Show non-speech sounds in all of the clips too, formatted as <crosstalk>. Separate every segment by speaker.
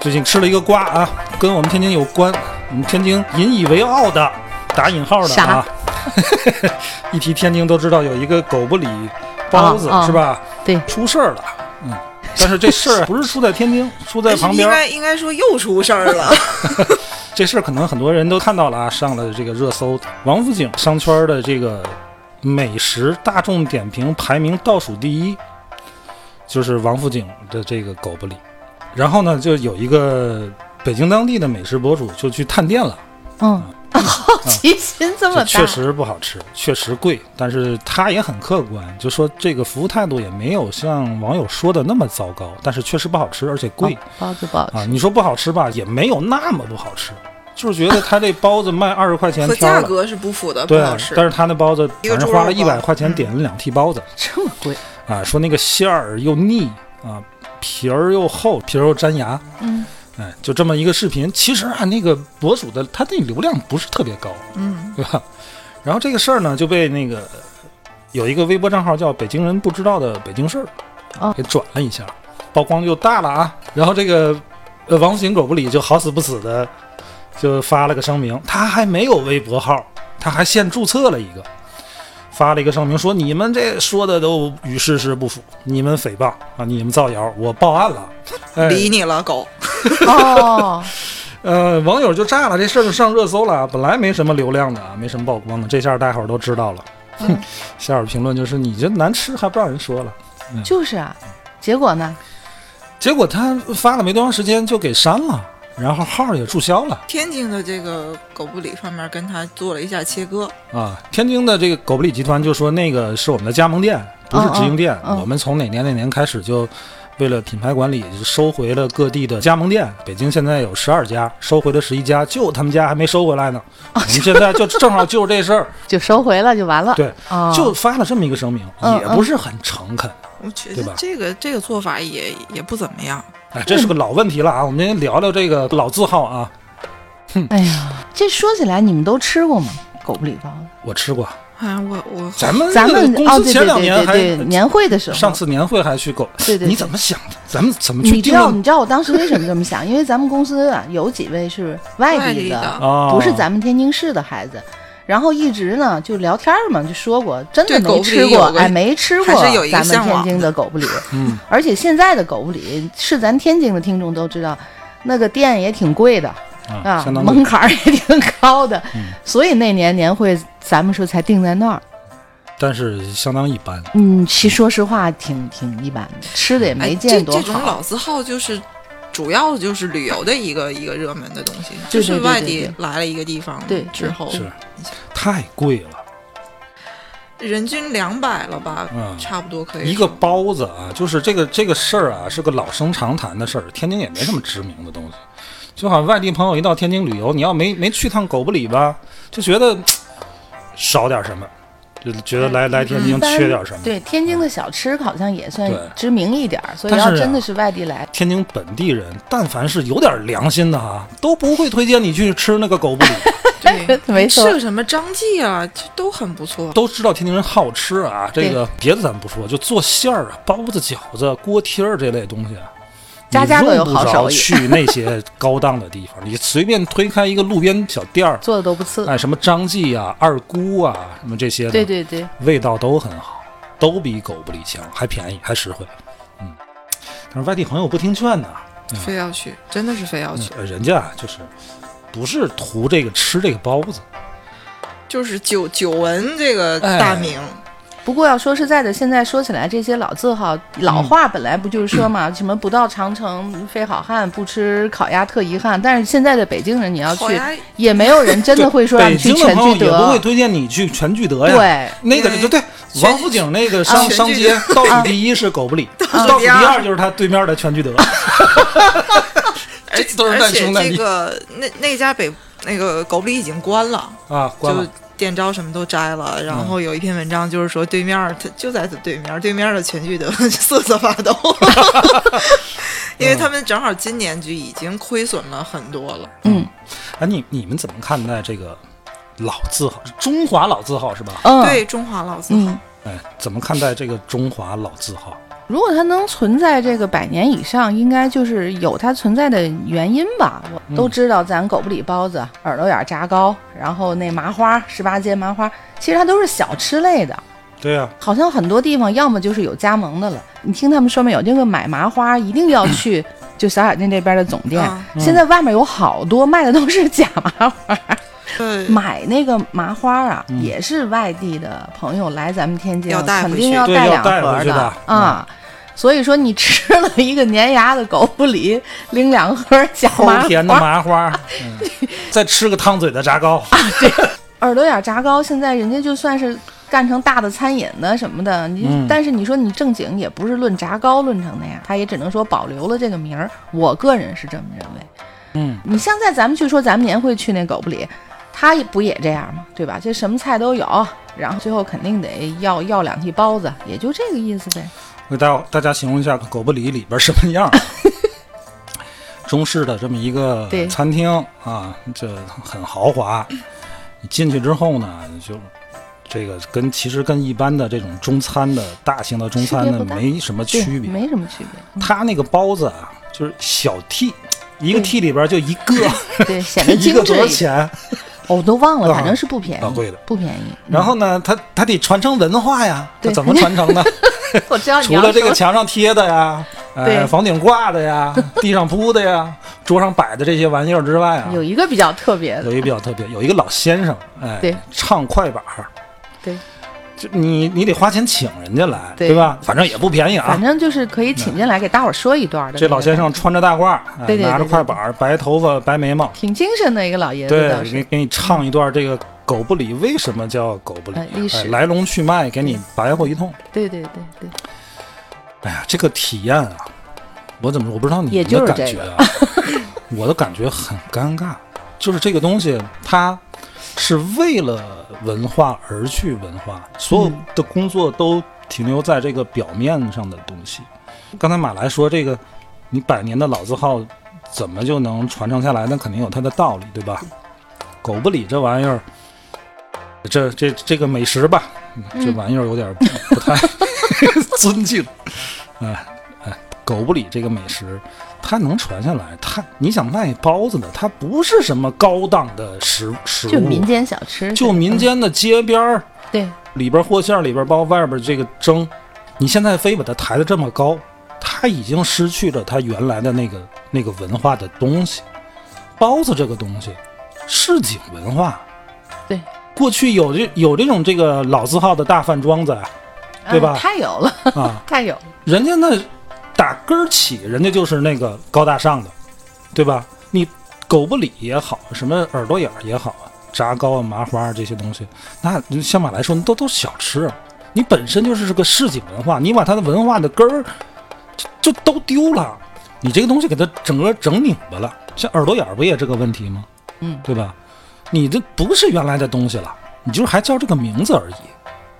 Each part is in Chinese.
Speaker 1: 最近吃了一个瓜啊，跟我们天津有关，我们天津引以为傲的打引号的啊，<laughs> 一提天津都知道有一个狗不理包子、是吧？
Speaker 2: 对
Speaker 1: 出事儿了，嗯，但是这事儿 <laughs> 不是出在天津，出在旁边。
Speaker 3: 应该应该说又出事儿了。<laughs>
Speaker 1: 这事儿可能很多人都看到了啊，上了这个热搜，王府井商圈的这个美食大众点评排名倒数第一，就是王府井的这个狗不理。然后呢，就有一个北京当地的美食博主就去探店了，
Speaker 2: 嗯，<laughs> 好奇心这么大，
Speaker 1: 确实不好吃，确实贵，但是他也很客观，就说这个服务态度也没有像网友说的那么糟糕，但是确实不好吃，而且贵。
Speaker 2: 哦包子不好吃。
Speaker 1: 啊，你说不好吃吧，也没有那么不好吃，就是觉得他这包子卖二十块钱
Speaker 3: 和，价格是不符的，
Speaker 1: 对。但是他那包子
Speaker 3: 一个
Speaker 1: 反正花了一百块钱
Speaker 3: 嗯
Speaker 1: 点了两屉包子、
Speaker 2: 这么贵，
Speaker 1: 啊，说那个馅儿又腻啊，皮儿又厚，皮儿又粘牙，
Speaker 2: 嗯，
Speaker 1: 哎，就这么一个视频。其实啊，那个博主的他那流量不是特别高，
Speaker 3: 嗯，
Speaker 1: 对吧？然后这个事儿呢就被那个有一个微博账号叫“北京人不知道的北京事儿”
Speaker 2: 啊
Speaker 1: 给转了一下，曝光就大了啊。然后这个呃王府井狗不理就好死不死的就发了个声明，他还没有微博号，他还现注册了一个，发了一个声明说你们这说的都与事实不符，你们诽谤啊，你们造谣，我报案了。<laughs> 哎，
Speaker 3: 理你了，狗。<laughs>
Speaker 2: 哦，
Speaker 1: 呃，网友就炸了，这事儿就上热搜了。本来没什么流量的，没什么曝光的，这下大伙儿都知道了。
Speaker 2: 嗯 <laughs>
Speaker 1: 下边评论就是你这难吃还不让人说了。
Speaker 2: 就是啊，结果呢？
Speaker 1: 结果他发了没多长时间就给删了，然后号也注销了
Speaker 3: 天津的这个狗不理方面跟他做了一下切割，
Speaker 1: 啊。天津的这个狗不理集团就说那个是我们的加盟店，不是直营店。我们从哪年哪年开始就为了品牌管理就收回了各地的加盟店。北京现在有十二家，收回了十一家，就他们家还没收回来呢。我们现在就正好就这事儿。
Speaker 2: 就收回了就完了，
Speaker 1: 对，
Speaker 2: 哦，
Speaker 1: 就发了这么一个声明，
Speaker 2: 嗯
Speaker 1: 也不是很诚恳。
Speaker 3: 我觉
Speaker 1: 对吧
Speaker 3: 得这个这个做法也也不怎么样。
Speaker 1: 哎，<laughs> 这是个老问题了啊！我们先聊聊这个老字号啊。
Speaker 2: 哼哎呀，这说起来你们都吃过吗？狗不理包子，
Speaker 1: 我吃过，
Speaker 3: 哎，我我
Speaker 1: 咱们
Speaker 2: 咱们
Speaker 1: 公司前两年还
Speaker 2: 对对对，年会的时候，
Speaker 1: 上次年会还去狗，
Speaker 2: 对对对
Speaker 1: 你怎么想的？咱们怎么去
Speaker 2: 你知道，你知道我当时为什么这么想？因为咱们公司啊有几位是外地的，
Speaker 3: 地的
Speaker 1: 啊？
Speaker 2: 不是咱们天津市的孩子。然后一直呢就聊天嘛，就说过真的没吃过，哎，没吃过
Speaker 3: 是有一
Speaker 2: 咱们天津
Speaker 3: 的
Speaker 2: 的狗不理。
Speaker 1: 嗯，
Speaker 2: 而且现在的狗不理是咱天津的听众都知道，那个店也挺贵的
Speaker 1: 啊，
Speaker 2: 啊，
Speaker 1: 相当
Speaker 2: 门槛儿也挺高的，
Speaker 1: 嗯
Speaker 2: 所以那年年会咱们说才定在那儿。
Speaker 1: 但是相当一般。
Speaker 2: 嗯，其实说实话挺挺一般的，吃的也
Speaker 3: 哎
Speaker 2: 没见多
Speaker 3: 这种。老字号就是。主要就是旅游的一个 <laughs> 一个热门的东西，就是外地来了一个地方
Speaker 2: 对
Speaker 3: 之后，
Speaker 1: 是。太贵了，
Speaker 3: 人均两百了吧，
Speaker 1: 嗯。
Speaker 3: 差不多可以
Speaker 1: 一个包子啊，就是这个这个事儿啊，是个老生常谈的事儿。天津也没什么知名的东西，就好像外地朋友一到天津旅游，你要没没去趟狗不理吧，就觉得少点什么，就觉得来来天津缺点什么。
Speaker 2: 对，天津的小吃好像也算知名一点儿，所以要真的是外地来，
Speaker 1: 天津本地人，但凡是有点良心的哈，都不会推荐你去吃那个狗不理。<laughs>
Speaker 3: 对 <laughs>
Speaker 2: 没错
Speaker 3: 吃个什么张记啊，这都很不错。
Speaker 1: 都知道天津人好吃啊，这个别的咱不说，就做馅儿啊、包子、饺子、锅贴儿这类东西啊，
Speaker 2: 家家都有
Speaker 1: 你用不着
Speaker 2: 好手艺
Speaker 1: 去那些高档的地方，<laughs> 你随便推开一个路边小店儿，
Speaker 2: 做的都不次。
Speaker 1: 哎，什么张记啊、二姑啊，什么这些的，
Speaker 2: 对对对，
Speaker 1: 味道都很好，都比狗不理强，还便宜，还实惠。嗯，但是外地朋友不听劝呐，
Speaker 3: 非要去，真的是非要去，
Speaker 1: 呃人家啊就是不是图这个吃这个包子，
Speaker 3: 就是久久闻这个
Speaker 1: 哎
Speaker 3: 大名，
Speaker 2: 不过要说实在的，现在说起来这些老字号，老话本来不就是说嘛，<clears throat> 什么不到长城非好汉，不吃烤鸭特遗憾。但是现在的北京人，你要去，也没有人真的会说让你去全聚德。
Speaker 1: 也不会推荐你去全聚德呀。
Speaker 2: 对，
Speaker 1: 那个
Speaker 3: 因为
Speaker 1: 就对，王府井那个商商街倒数第一是狗不理，倒数第
Speaker 3: 第二
Speaker 1: 二就是他对面的全聚德。<laughs> 孩子都是难
Speaker 3: 而且这
Speaker 1: 兄难弟
Speaker 3: 个那那家北那个狗不理已经关了，
Speaker 1: 啊，关
Speaker 3: 就
Speaker 1: 了。
Speaker 3: 店招什么都摘了。然后有一篇文章就是说，对面儿他就在他对面儿，对面儿的全聚德瑟瑟发抖，<laughs> 因为他们正好今年就已经亏损了很多了。
Speaker 2: 嗯
Speaker 1: 哎，你你们怎么看待这个老字号？中华老字号是吧？
Speaker 2: 嗯，
Speaker 3: 对中华老字号，
Speaker 2: 嗯。
Speaker 1: 哎，怎么看待这个中华老字号？
Speaker 2: 如果它能存在这个百年以上，应该就是有它存在的原因吧。我都知道，咱狗不理包子、耳朵眼炸糕，然后那麻花、十八街麻花，其实它都是小吃类的。
Speaker 1: 对呀、
Speaker 2: 好像很多地方要么就是有加盟的了。你听他们说没有？这个买麻花一定要去 <coughs> 就小海淀这边的总店。
Speaker 3: 嗯
Speaker 2: 现在外面有好多卖的都是假麻花，
Speaker 3: 对，
Speaker 2: 买那个麻花啊，
Speaker 1: 嗯
Speaker 2: 也是外地的朋友来咱们天津
Speaker 3: 要带
Speaker 2: 肯定要带两盒
Speaker 1: 的
Speaker 2: 啊。<laughs> 所以说，你吃了一个粘牙的狗不理，拎两盒假麻
Speaker 1: 齁甜的，麻花，<laughs> 嗯、再吃个烫嘴的炸糕，
Speaker 2: 耳朵眼炸糕，现在人家就算是干成大的餐饮的什么的，你、
Speaker 1: 嗯
Speaker 2: 但是你说你正经也不是论炸糕论成的呀，他也只能说保留了这个名儿。我个人是这么认为。
Speaker 1: 嗯，
Speaker 2: 你现在咱们去说咱们年会去那狗不理，他也不也这样吗？对吧？这什么菜都有，然后最后肯定得要要两屉包子，也就这个意思呗。
Speaker 1: 给大家大家形容一下狗不理里边什么样。<laughs> 中式的这么一个餐厅啊，这很豪华。你进去之后呢，就这个跟其实跟一般的这种中餐的大型的中餐呢没什么，区别。
Speaker 2: 没什么区别。嗯
Speaker 1: 它那个包子啊，就是小屉，一个
Speaker 2: 对
Speaker 1: 屉里边就一个，
Speaker 2: 对，显得 <laughs>
Speaker 1: 一个多少。钱？<laughs>
Speaker 2: 哦我都忘了，
Speaker 1: 啊
Speaker 2: 反正是不便宜，
Speaker 1: 啊贵的
Speaker 2: 不便宜。嗯
Speaker 1: 然后呢，他他得传承文化呀，
Speaker 2: 他
Speaker 1: 怎么传承呢？<laughs>
Speaker 2: 我知道你 <laughs>
Speaker 1: 除了这个墙上贴的呀，呃，房顶挂的呀，地上铺的呀，桌上摆的这些玩意儿之外啊，
Speaker 2: 有一个比较特别的，
Speaker 1: 有一个比较特别，有一个老先生，哎，
Speaker 2: 对
Speaker 1: 唱快板儿，
Speaker 2: 对，
Speaker 1: 就你你得花钱请人家来，
Speaker 2: 对
Speaker 1: 吧？反正也不便宜啊
Speaker 2: 反。正就是可以请进来给大伙儿说一段的。
Speaker 1: 这老先生穿着大褂，哎
Speaker 2: 对对对
Speaker 1: 拿着快板儿，白头发，白眉毛，
Speaker 2: 挺精神的一个老爷子，
Speaker 1: 对。给给你唱一段这个狗不理为什么叫狗不理来龙去脉给你白活一通。
Speaker 2: 对对对对，
Speaker 1: 哎呀，这个体验啊，我怎么？我不知道你的感觉啊，我的感觉很尴尬。就是这个东西，它是为了文化而去文化，所有的工作都停留在这个表面上的东西。刚才马来说这个，你百年的老字号怎么就能传承下来？那肯定有它的道理，对吧？狗不理这玩意儿，这这这个美食吧，这玩意儿有点不不太 <laughs> 尊敬，哎哎，狗不理这个美食，它能传下来，它你想卖包子的，它不是什么高档的食食物，
Speaker 2: 就民间小吃，
Speaker 1: 就民间的街边儿，
Speaker 2: 对。
Speaker 1: 里边和馅儿里边包，外边这个蒸，你现在非把它抬得这么高，它已经失去了它原来的那个那个文化的东西。包子这个东西，市井文化，
Speaker 2: 对，
Speaker 1: 过去有这有这种这个老字号的大饭庄子啊对吧？
Speaker 2: 啊太有了，
Speaker 1: 啊，
Speaker 2: 太有了。<laughs>
Speaker 1: 人家那打根儿起，人家就是那个高大上的，对吧？你狗不理也好，什么耳朵眼儿也好啊，炸糕啊、麻花啊这些东西，那相反来说，都都小吃啊。你本身就是个市井文化，你把它的文化的根儿就就都丢了，你这个东西给它整个整拧巴了。像耳朵眼儿不也这个问题吗？
Speaker 2: 嗯，
Speaker 1: 对吧？你这不是原来的东西了，你就是还叫这个名字而已。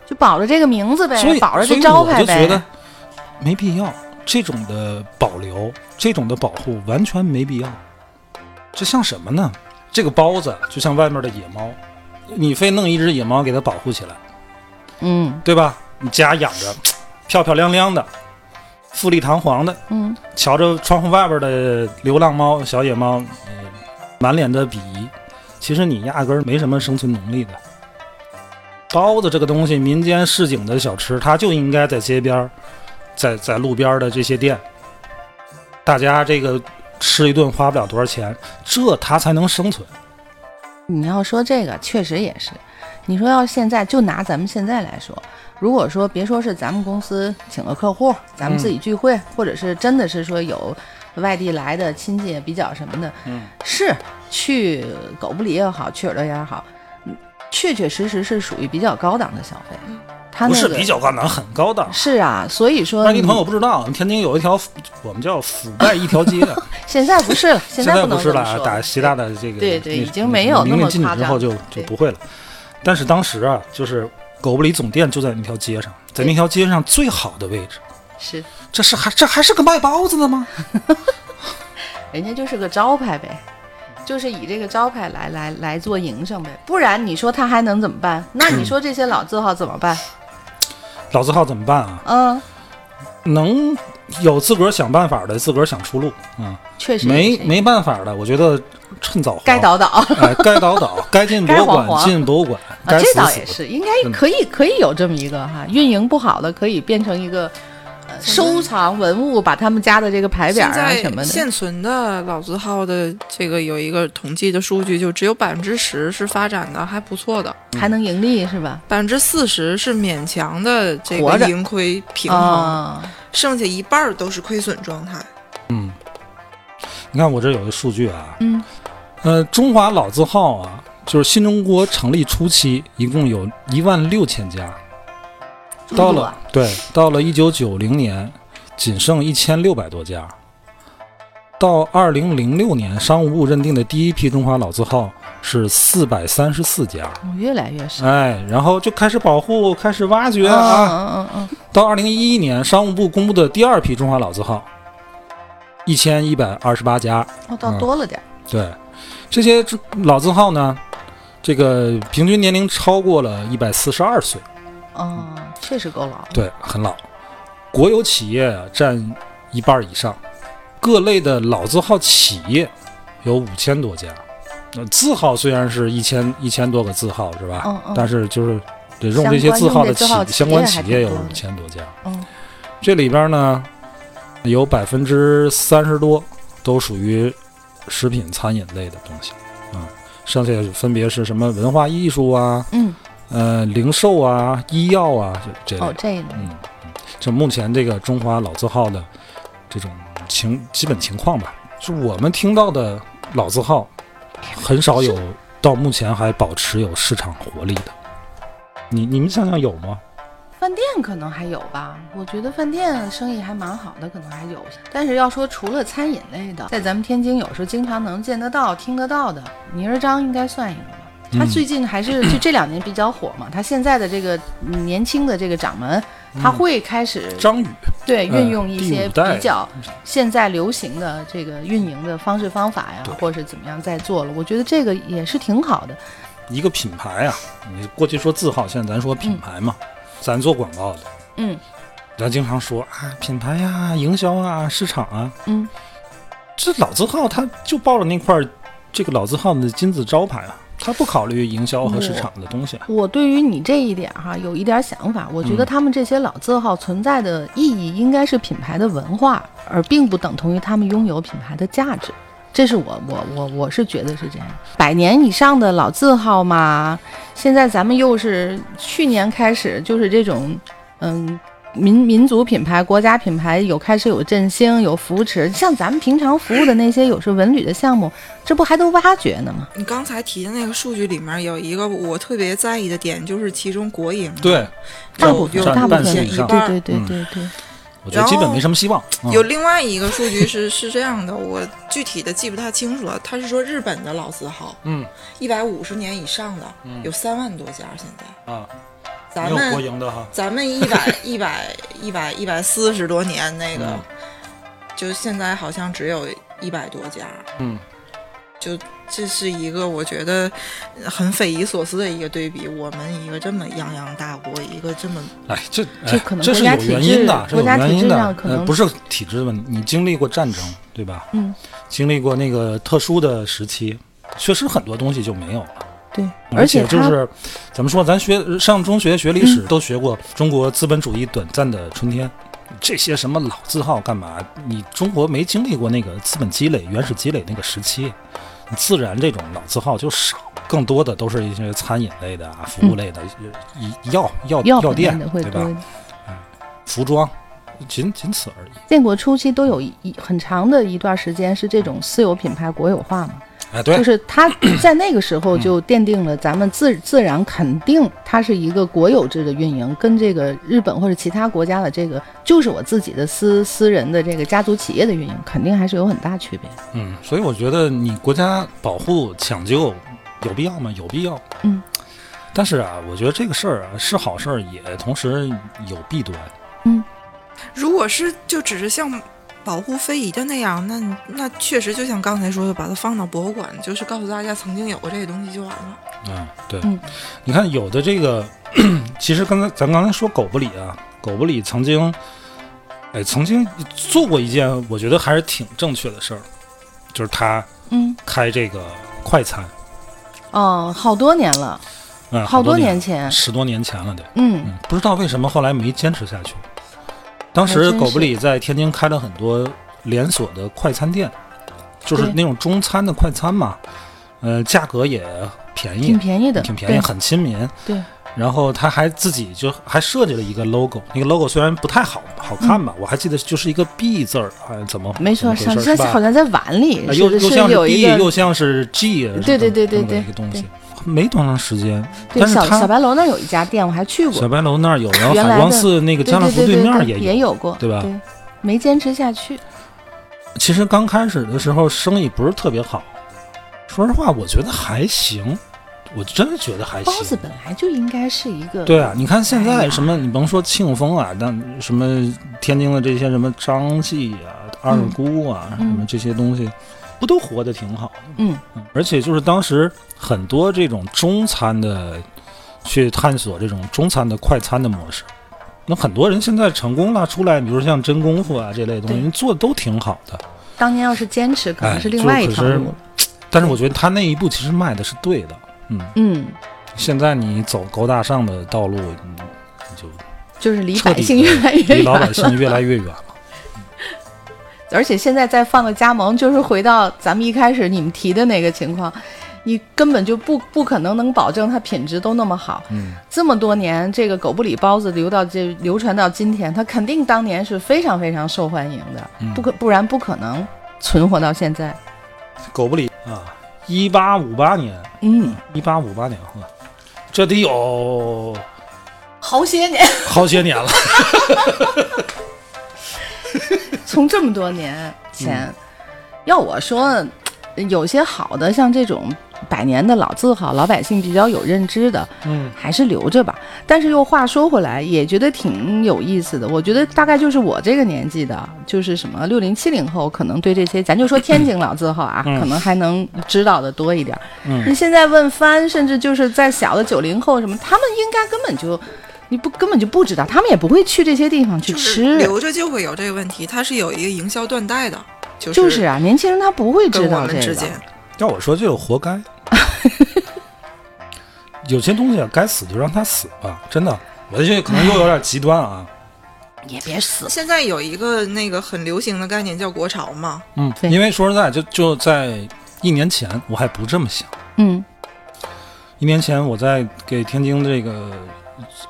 Speaker 2: 就保着这个名字呗
Speaker 1: 所以，
Speaker 2: 保着这招牌
Speaker 1: 我就觉得
Speaker 2: 呗。
Speaker 1: 没必要这种的保留，这种的保护完全没必要。这像什么呢？这个包子就像外面的野猫，你非弄一只野猫给它保护起来，
Speaker 2: 嗯
Speaker 1: 对吧？你家养着漂漂亮亮的、富丽堂皇的，
Speaker 2: 嗯，
Speaker 1: 瞧着窗户外边的流浪猫、小野猫，呃满脸的鄙夷，其实你压根儿没什么生存能力的。包子这个东西，民间市井的小吃，它就应该在街边儿，在在路边儿的这些店，大家这个吃一顿花不了多少钱，这他才能生存。
Speaker 2: 你要说这个，确实也是。你说要现在就拿咱们现在来说，如果说别说是咱们公司请个客户，咱们自己聚会，或者是真的是说有外地来的亲戚比较什么的，
Speaker 1: 嗯，
Speaker 2: 是去狗不理也好，去耳朵眼也好，嗯确确实实是属于比较高档的消费。它那个
Speaker 1: 不是比较高档，很高档。
Speaker 2: 是啊，所以说
Speaker 1: 那你朋友不知道，天津有一条我们叫腐败一条街，<laughs>
Speaker 2: 现在不是了，<laughs>
Speaker 1: 现
Speaker 2: 在不
Speaker 1: 不是了打习大的这个
Speaker 2: 对对
Speaker 1: 那
Speaker 2: 已经没有那
Speaker 1: 明
Speaker 2: 么
Speaker 1: 令禁止之后就就不会了。但是当时啊，就是狗不理总店就在那条街上，在那条街上最好的位置。
Speaker 2: 是
Speaker 1: 这是还这还是个卖包子的吗？<laughs>
Speaker 2: 人家就是个招牌呗，就是以这个招牌来来来做营生呗，不然你说他还能怎么办？那你说这些老字号怎么办？
Speaker 1: 老字号怎么办啊？
Speaker 2: 嗯，
Speaker 1: 能有自个儿想办法的，自个儿想出路啊、
Speaker 2: 确实
Speaker 1: 没没办法的，我觉得趁早。
Speaker 2: 该倒倒。
Speaker 1: 该倒倒，<laughs> 该进博物馆进博物馆，该
Speaker 2: 这倒也是，应该可以可以有这么一个哈，运营不好的可以变成一个。呃收藏文物，把他们家的这个牌匾啊
Speaker 3: 在
Speaker 2: 什么的，
Speaker 3: 现存的老字号的这个有一个统计的数据，就只有百分之十是发展的还不错的，
Speaker 2: 还能盈利是吧？
Speaker 3: 百分之四十是勉强的这个盈亏平衡，
Speaker 2: 啊，
Speaker 3: 剩下一半儿都是亏损状态。
Speaker 1: 嗯，你看我这有个数据啊，
Speaker 2: 嗯，
Speaker 1: 呃，中华老字号啊，就是新中国成立初期，一共有一万六千家，到了对，到了一九九零年，仅剩一千六百多家。到二零零六年，商务部认定的第一批中华老字号是四百三十四家，
Speaker 2: 哦越来越少。
Speaker 1: 哎，然后就开始保护，开始挖掘
Speaker 2: 嗯
Speaker 1: 啊。
Speaker 2: 嗯嗯嗯
Speaker 1: 到二零一一年，商务部公布的第二批中华老字号，一千一百二十八家。
Speaker 2: 嗯，哦，倒多了点儿。
Speaker 1: 对，这些老字号呢，这个平均年龄超过了一百四十二岁，
Speaker 2: 哦，确实够老。
Speaker 1: 对，很老。国有企业啊占一半以上，各类的老字号企业有五千多家。那字号虽然是一千一千多个字号是吧？
Speaker 2: 嗯嗯
Speaker 1: 但是就是得用这些字号的企
Speaker 2: 相关企业
Speaker 1: 有五千多家。
Speaker 2: 嗯，
Speaker 1: 这里边呢，有百分之三十多都属于食品餐饮类的东西啊，剩下分别是什么文化艺术啊、
Speaker 2: 嗯，
Speaker 1: 呃零售啊、医药啊这这类。
Speaker 2: 哦，这个
Speaker 1: 嗯，嗯就目前这个中华老字号的这种情基本情况吧，就我们听到的老字号，很少有到目前还保持有市场活力的。你你们想想有吗？
Speaker 2: 饭店可能还有吧，我觉得饭店生意还蛮好的，可能还有。但是要说除了餐饮类的，在咱们天津有时候经常能见得到、听得到的，泥儿张应该算一个吧。他
Speaker 1: 嗯
Speaker 2: 最近还是 <clears throat> 就这两年比较火嘛，他现在的这个嗯年轻的这个掌门，他会开始
Speaker 1: 张宇，嗯
Speaker 2: 对运用一些比较现在流行的这个运营的方式方法呀或者是怎么样在做了，我觉得这个也是挺好的。
Speaker 1: 一个品牌啊，你过去说字号，现在咱说品牌嘛，咱做广告的，
Speaker 2: 嗯。
Speaker 1: 咱经常说啊品牌呀、营销啊、市场啊，
Speaker 2: 嗯，
Speaker 1: 这老字号他就抱着那块儿这个老字号的金字招牌啊，他不考虑营销和市场的东西啊。
Speaker 2: 我对于你这一点哈有一点想法，我觉得
Speaker 1: 嗯
Speaker 2: 他们这些老字号存在的意义应该是品牌的文化，而并不等同于他们拥有品牌的价值。这是我我我我是觉得是这样，百年以上的老字号嘛，现在咱们又是去年开始就是这种，嗯，民民族品牌、国家品牌有开始有振兴、有扶持，像咱们平常服务的那些有是文旅的项目，这不还都挖掘呢吗？
Speaker 3: 你刚才提的那个数据里面有一个我特别在意的点，就是其中国营
Speaker 1: 对，
Speaker 2: 大部分
Speaker 3: 有
Speaker 2: 大部分
Speaker 1: 半数以上
Speaker 2: 对对对
Speaker 1: 嗯
Speaker 2: 对对，
Speaker 1: 我觉得基本没什么希望。嗯
Speaker 3: 有另外一个数据是是这样的，我具体的记不太清楚了。他是说日本的老字号，
Speaker 1: 嗯
Speaker 3: 一百五十年以上的
Speaker 1: 嗯
Speaker 3: 有三万多家，现在
Speaker 1: 啊，
Speaker 3: 咱
Speaker 1: 没有国
Speaker 3: 们
Speaker 1: 营的哈。
Speaker 3: 咱们一百一百一百一百四十多年那个
Speaker 1: 嗯，
Speaker 3: 就现在好像只有一百多家，
Speaker 1: 嗯，
Speaker 3: 就这是一个我觉得很匪夷所思的一个对比。我们一个这么泱泱大国，一个这么
Speaker 1: 哎，这
Speaker 2: 这
Speaker 1: 哎
Speaker 2: 可能国家
Speaker 1: 这是有原因的，
Speaker 2: 体制国家体制
Speaker 1: 是有原因的
Speaker 2: 上可能
Speaker 1: 呃不是体制问题。你经历过战争，对吧？
Speaker 2: 嗯，
Speaker 1: 经历过那个特殊的时期，确实很多东西就没有了。
Speaker 2: 对，
Speaker 1: 而
Speaker 2: 且
Speaker 1: 就是嗯怎么说，咱学上中学学历史都学过中国资本主义短暂的春天，这些什么老字号干嘛？你中国没经历过那个资本积累、原始积累那个时期，自然这种老字号就少，更多的都是一些餐饮类的啊、服务类的、医药药
Speaker 2: 药品
Speaker 1: 店对吧？服装，仅仅此而已。
Speaker 2: 建国初期都有一一很长的一段时间是这种私有品牌国有化嘛，
Speaker 1: 哎，对
Speaker 2: 就，是它在那个时候就奠定了咱们自自然肯定它是一个国有制的运营，跟这个日本或者其他国家的这个就是我自己的私私人的这个家族企业的运营，肯定还是有很大区别。
Speaker 1: 嗯，所以我觉得你国家保护抢救有必要吗？有必要。
Speaker 2: 嗯，
Speaker 1: 但是啊，我觉得这个事儿啊是好事儿，也同时有弊端。
Speaker 3: 嗯如果是就只是像保护非遗的那样，那那确实就像刚才说的，把它放到博物馆，就是告诉大家曾经有过这个东西就完了。
Speaker 1: 嗯，对，
Speaker 2: 嗯
Speaker 1: 你看有的这个，<clears throat> 其实刚才咱刚才说狗不理啊，狗不理曾经，哎，曾经做过一件我觉得还是挺正确的事儿，就是他
Speaker 2: 嗯，
Speaker 1: 开这个快餐，
Speaker 2: 哦，好多年了，
Speaker 1: 嗯，
Speaker 2: 好多
Speaker 1: 多
Speaker 2: 年前，
Speaker 1: 十多年前了得，
Speaker 2: 嗯
Speaker 1: 嗯，不知道为什么后来没坚持下去。当时狗不理在天津开了很多连锁的快餐店，就是那种中餐的快餐嘛，呃，价格也便宜
Speaker 2: 挺，便宜的，
Speaker 1: 挺便宜，很亲民。
Speaker 2: 对，
Speaker 1: 然后他还自己就还设计了一个 logo，那个 logo 虽然不太好好看吧，我还记得就是一个 B 字儿，好像怎么
Speaker 2: 嗯没错，好像在碗里
Speaker 1: 啊又又像是
Speaker 2: 有
Speaker 1: B，又像是 G，
Speaker 2: 对对对对对
Speaker 1: 一个东西，没多长时间。
Speaker 2: 对
Speaker 1: 但是
Speaker 2: 小小白楼那儿有一家店，我还去过。
Speaker 1: 小，白楼那儿有，然后海光寺那个
Speaker 2: 对
Speaker 1: 家乐福
Speaker 2: 对
Speaker 1: 面也
Speaker 2: 也有过，
Speaker 1: 对吧？
Speaker 2: 对，没坚持下去。
Speaker 1: 其实刚开始的时候生意不是特别好，说实话，我觉得还行，我真的觉得还
Speaker 2: 包子。本来就应该是一个
Speaker 1: 对啊，你看现在什么，你甭说庆丰啊，但什么天津的这些什么张记啊、二姑啊，
Speaker 2: 嗯
Speaker 1: 什么这些东西，不都活得挺好的？
Speaker 2: 嗯
Speaker 1: 嗯，而且就是当时很多这种中餐的，去探索这种中餐的快餐的模式。那很多人现在成功了，出来，比如像真功夫啊这类东西，
Speaker 2: 对
Speaker 1: 人做的都挺好的。
Speaker 2: 当年要是坚持，可能
Speaker 1: 哎
Speaker 2: 是另外一条路。
Speaker 1: 但是我觉得他那一步其实迈的是对的。嗯，
Speaker 2: 嗯，
Speaker 1: 现在你走高大上的道路，你你就
Speaker 2: 就是离百姓越来越
Speaker 1: 离老百。姓越来越远了。<laughs>
Speaker 2: 而且现在再放个加盟，就是回到咱们一开始你们提的那个情况，你根本就不不可能能保证它品质都那么好。
Speaker 1: 嗯，
Speaker 2: 这么多年，这个狗不理包子流到这流传到今天，它肯定当年是非常非常受欢迎的，
Speaker 1: 嗯
Speaker 2: 不可不然不可能存活到现在。
Speaker 1: 狗不理啊，一八五八年，
Speaker 2: 嗯，
Speaker 1: 一八五八年呵，这得有
Speaker 2: 好些年，
Speaker 1: 好些年了。<laughs>
Speaker 2: 从这么多年前，
Speaker 1: 嗯。
Speaker 2: 要我说，有些好的像这种百年的老字号，老百姓比较有认知的，
Speaker 1: 嗯
Speaker 2: 还是留着吧。但是又话说回来，也觉得挺有意思的。我觉得大概就是我这个年纪的，就是什么六零七零后，可能对这些，咱就说天津老字号啊，
Speaker 1: 嗯
Speaker 2: 可能还能知道的多一点。
Speaker 1: 嗯
Speaker 2: 你现在问翻，甚至就是在小的九零后什么，他们应该根本就。你不根本就不知道，他们也不会去这些地方去
Speaker 3: 就是
Speaker 2: 吃，
Speaker 3: 留着就会有这个问题，它是有一个营销断代的，就是
Speaker 2: 就是啊，年轻人他不会知道这个。
Speaker 1: 要我说，这个活该。<laughs> 有些东西啊，该死就让他死吧，真的。我这可能又有点极端啊。
Speaker 2: 也别死，
Speaker 3: 现在有一个那个很流行的概念叫国潮嘛，
Speaker 1: 嗯，因为说实在，就就在一年前，我还不这么想。
Speaker 2: 嗯
Speaker 1: 一年前，我在给天津这个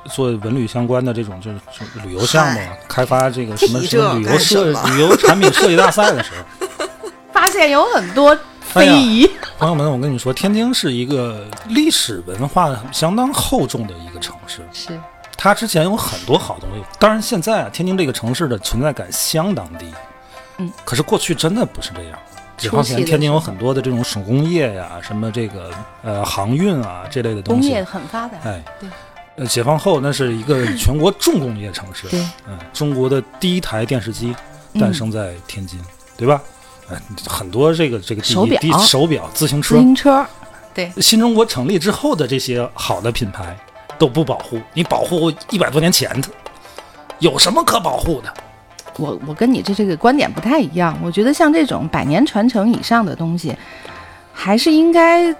Speaker 1: 做文旅相关的这种就是旅游项目，开发这个什么什么旅游设旅游产品设计大赛的时候，<laughs>
Speaker 2: 发现有很多非遗，
Speaker 1: 朋友们，我跟你说，天津是一个历史文化相当厚重的一个城市。
Speaker 2: 是
Speaker 1: 它之前有很多好东西，当然现在啊，天津这个城市的存在感相当低。
Speaker 2: 嗯，
Speaker 1: 可是过去真的不是这样。解放前，天津有很多的这种手工业呀，什么这个呃航运啊这类的东西。
Speaker 2: 工业很发达。
Speaker 1: 哎，
Speaker 2: 对，
Speaker 1: 呃，解放后那是一个全国重工业城市。
Speaker 2: 对，
Speaker 1: 嗯，中国的第一台电视机诞生在天津，对吧？哎，很多这个这个
Speaker 2: 手表
Speaker 1: 手表、自行车自，
Speaker 2: 行车，对，
Speaker 1: 新中国成立之后的这些好的品牌都不保护，你保护一百多年前的，有什么可保护的？
Speaker 2: 我我跟你这这个观点不太一样。我觉得像这种百年传承以上的东西，还是应该，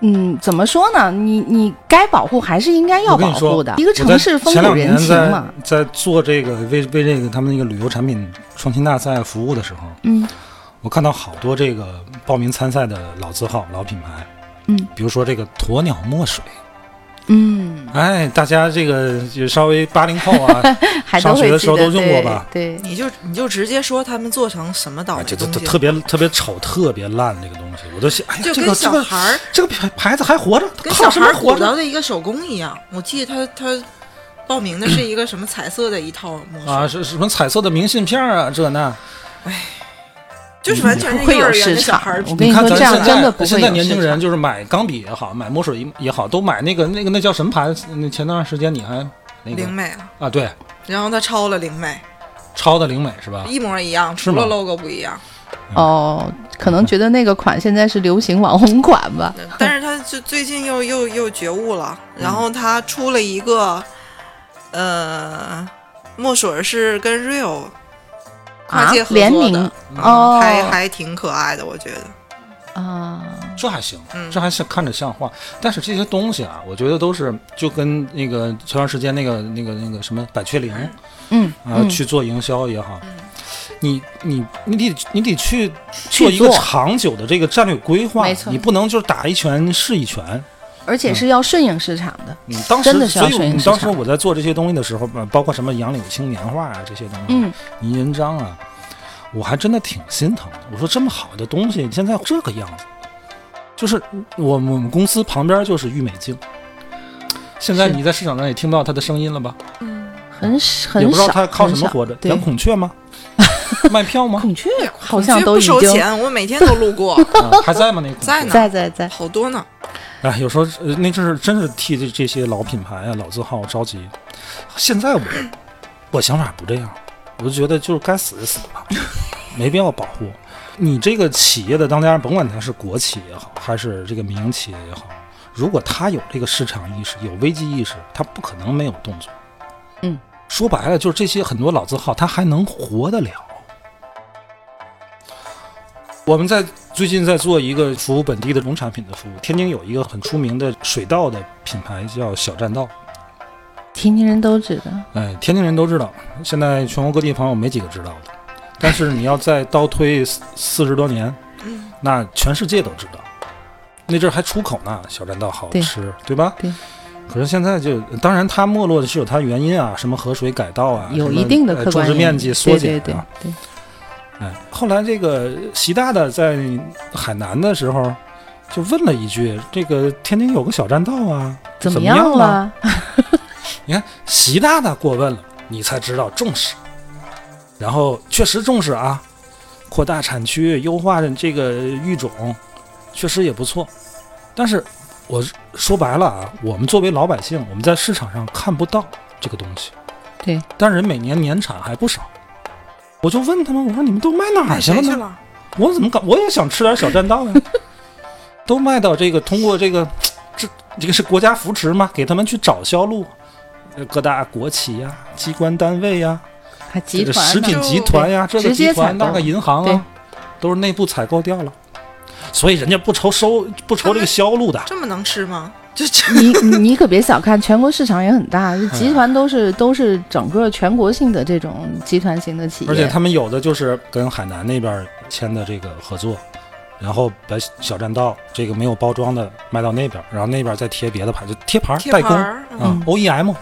Speaker 2: 嗯，怎么说呢？你你该保护还是应该要保护的。一个城市风土人情嘛，
Speaker 1: 在做这个为为这个他们那个旅游产品创新大赛服务的时候，
Speaker 2: 嗯
Speaker 1: 我看到好多这个报名参赛的老字号、老品牌，
Speaker 2: 嗯
Speaker 1: 比如说这个鸵鸟墨水，
Speaker 2: 嗯，
Speaker 1: 哎，大家这个就稍微八零后啊，<laughs> 上学的时候都用过吧
Speaker 2: 对，对
Speaker 3: 你就你就直接说他们做成什么倒
Speaker 1: 哎
Speaker 3: 霉东西，
Speaker 1: 这这这特别特别丑，特别烂这个东西，我都想，哎呀，
Speaker 3: 就跟
Speaker 1: 这个这个
Speaker 3: 小孩儿
Speaker 1: 这个牌牌子还活着，
Speaker 3: 跟小孩
Speaker 1: 活着？
Speaker 3: 的一个手工一样。我记得他他报名的是一个什么彩色的一套魔术，
Speaker 1: 啊，是什么彩色的明信片啊，这那。
Speaker 3: 就是完全是
Speaker 2: 不会有
Speaker 3: 幼儿园
Speaker 2: 市场
Speaker 3: 的小孩儿。
Speaker 2: 我跟你说这样真的不会
Speaker 1: 现在年轻人就是买钢笔也好，买墨水也好，都买那个那个那叫什么牌子？那前段时间你还那个
Speaker 3: 灵美啊，
Speaker 1: 啊，对，
Speaker 3: 然后他抄了灵美，
Speaker 1: 抄的灵美是吧？
Speaker 3: 一模一样，除了 logo 不一样。
Speaker 2: 哦，可能觉得那个款现在是流行网红款吧。
Speaker 3: 但是他就最近又又又觉悟了，
Speaker 1: 嗯
Speaker 3: 然后他出了一个，呃，墨水是跟 Real 跨界合
Speaker 2: 联名哦
Speaker 3: 嗯还还挺可爱的，我觉得。
Speaker 2: 啊，
Speaker 1: 这还行，
Speaker 3: 嗯
Speaker 1: 这还是看着像话。但是这些东西啊，我觉得都是就跟那个前段时间那个那个那个什么百雀羚
Speaker 2: 嗯
Speaker 1: 啊、
Speaker 2: 嗯，
Speaker 1: 去做营销也好，
Speaker 3: 嗯
Speaker 1: 你你你得你得去
Speaker 2: 去
Speaker 1: 做一个
Speaker 2: 做
Speaker 1: 长久的这个战略规划
Speaker 2: 没，错
Speaker 1: 你不能就是打一拳是一拳。
Speaker 2: 而且是要顺应市场的。
Speaker 1: 嗯，当时
Speaker 2: 真的是要
Speaker 1: 所以我
Speaker 2: 顺应市场
Speaker 1: 当时我在做这些东西的时候，呃包括什么杨柳青年画啊这些东西，
Speaker 2: 嗯，
Speaker 1: 泥人张啊，我还真的挺心疼的。我说这么好的东西，现在这个样子，就是我们我们公司旁边就是郁美净。现在你在市场上也听不到它的声音了吧？
Speaker 2: 很少很少，
Speaker 1: 也不知道他靠什么活着，养，孔雀吗？<laughs> 卖票吗？
Speaker 2: 孔雀好
Speaker 3: 孔雀不
Speaker 2: 像都已经
Speaker 3: 收钱，我每天都路过，
Speaker 1: 啊还在吗？那个孔雀
Speaker 3: 在呢
Speaker 2: 在在在，
Speaker 3: 好多呢。
Speaker 1: 哎，有时候呃那就是真是替这这些老品牌啊、老字号着急。现在我 <coughs> 我想法不这样，我就觉得就是该死就死吧，<laughs> 没必要保护。你这个企业的当家人，甭管他是国企也好，还是这个民营企业也好，如果他有这个市场意识、有危机意识，他不可能没有动作。
Speaker 2: 嗯，
Speaker 1: 说白了就是这些很多老字号，他还能活得了。我们在最近在做一个服务本地的农产品的服务。天津有一个很出名的水稻的品牌叫小栈道，
Speaker 2: 天津人都知道。
Speaker 1: 哎，天津人都知道，现在全国各地朋友没几个知道的。但是你要再倒推四四十多年，
Speaker 3: 嗯，
Speaker 1: 那全世界都知道。那阵儿还出口呢，小栈道好吃，对吧？
Speaker 2: 对。
Speaker 1: 可是现在就，当然它没落的是有它原因啊，什么河水改道啊，
Speaker 2: 有一定的
Speaker 1: 种植面积缩减
Speaker 2: 对对
Speaker 1: 啊。
Speaker 2: 对对，
Speaker 1: 哎，后来这个习大大在海南的时候，就问了一句：“这个天津有个小栈道啊，
Speaker 2: 怎
Speaker 1: 么样
Speaker 2: 了？<laughs>
Speaker 1: 你看习大大过问了，你才知道重视。然后确实重视啊，扩大产区，优化这个育种，确实也不错。但是我说白了啊，我们作为老百姓，我们在市场上看不到这个东西。
Speaker 2: 对，
Speaker 1: 但是人每年年产还不少。我就问他们，我说你们都卖哪儿去了呢？
Speaker 3: 了？
Speaker 1: 我怎么搞？我也想吃点小栈道呀。<laughs> 都卖到这个，通过这个，这这个是国家扶持嘛，给他们去找销路，呃各大国企呀、机关单位呀、
Speaker 2: 还
Speaker 1: 这个
Speaker 2: 集团呢
Speaker 1: 食品集团呀、这个集团、那个银行啊，都是内部采购掉了，所以人家不愁收不愁这个销路的。
Speaker 3: 这么能吃吗？
Speaker 2: 你你可别小看，全国市场也很大，集团都是都是整个全国性的这种集团型的企业，
Speaker 1: 而且他们有的就是跟海南那边签的这个合作，然后把小栈道这个没有包装的卖到那边，然后那边再贴别的牌，就贴牌
Speaker 3: 贴
Speaker 1: 代工
Speaker 2: 嗯
Speaker 1: ，OEM，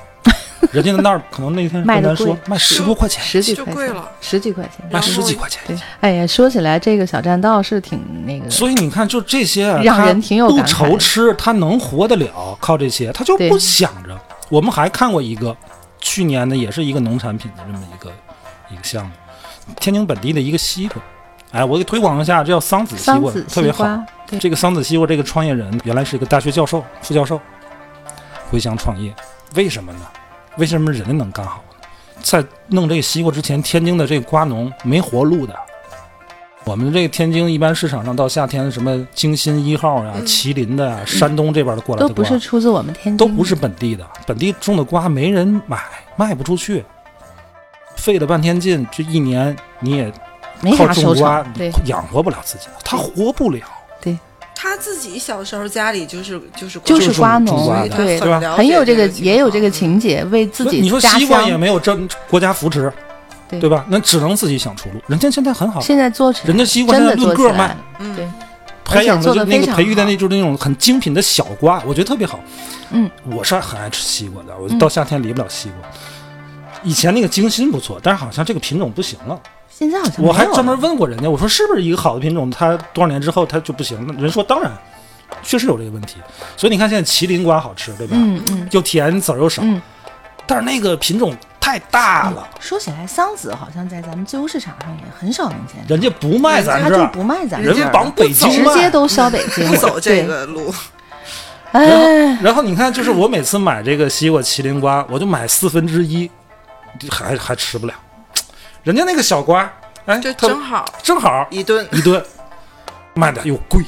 Speaker 1: <laughs> 人家那儿可能那天
Speaker 2: 卖的贵
Speaker 1: 跟咱说卖十多块钱，
Speaker 2: 十几块钱，
Speaker 3: 就贵了。
Speaker 2: 十几块钱。
Speaker 1: 卖十几块钱。
Speaker 2: 对，哎呀，说起来这个小栈道是挺那个，
Speaker 1: 所以你看，就这些啊，
Speaker 2: 让人挺有
Speaker 1: 他不愁吃，他能活得了，靠这些，他就不想着。我们还看过一个，去年的也是一个农产品的这么一个一个项目，天津本地的一个西瓜，哎，我给推广一下，这叫桑子西瓜，特别好。
Speaker 2: 对，
Speaker 1: 这个桑子西瓜这个创业人原来是一个大学教授、副教授，回乡创业，为什么呢？为什么人家能干好呢？在弄这个西瓜之前，天津的这个瓜农没活路的。我们这个天津一般市场上到夏天什么京新一号呀、
Speaker 3: 嗯。
Speaker 1: 麒麟的呀、山东这边的过来
Speaker 2: 都
Speaker 1: 的瓜，
Speaker 2: 不是出自我们天津，
Speaker 1: 都不是本地的，本地种的瓜没人买，卖不出去，费了半天劲，这一年你也
Speaker 2: 没
Speaker 1: 靠种瓜养活不了自己，他活不了。
Speaker 3: 他自己小时候家里就是就是
Speaker 2: 就是瓜农，对
Speaker 1: 对吧
Speaker 2: 很有这个也有这个情节，为自己
Speaker 1: 你说西瓜也。没有政国家扶持，
Speaker 2: 对
Speaker 1: 对吧？那只能自己想出路。人家现在很好，
Speaker 2: 现在做起来，
Speaker 1: 人家西瓜
Speaker 2: 真
Speaker 1: 现在论个卖，
Speaker 3: 嗯，
Speaker 2: 对
Speaker 1: 培养的就那个培育的那就是那种很精品的小瓜，我觉得特别好。
Speaker 2: 嗯，
Speaker 1: 我是很爱吃西瓜的，我到夏天离不了西瓜。以前那个精心不错，但是好像这个品种不行了。
Speaker 2: 现在好像
Speaker 1: 我还专门问过人家，我说是不是一个好的品种，它多少年之后它就不行了？人说当然，确实有这个问题。所以你看现在麒麟瓜好吃，对吧？
Speaker 2: 嗯嗯
Speaker 1: 又甜籽儿又少，
Speaker 2: 嗯。
Speaker 1: 但是那个品种太大了，
Speaker 2: 说起来，桑子好像在咱们自由市场上也很少能见到，
Speaker 1: 人家不卖咱这儿，
Speaker 2: 他就不卖咱
Speaker 1: 人
Speaker 2: 这儿
Speaker 1: 往北京
Speaker 2: 直。接都销北京了，
Speaker 3: 不走这。个路，
Speaker 2: 哎，
Speaker 1: 然后你看，就是我每次买这个西瓜麒麟瓜，我就买四分之一，还还吃不了。人家那个小瓜，哎，
Speaker 3: 就正好
Speaker 1: 正好
Speaker 3: 一顿。
Speaker 1: 一顿，卖的又贵，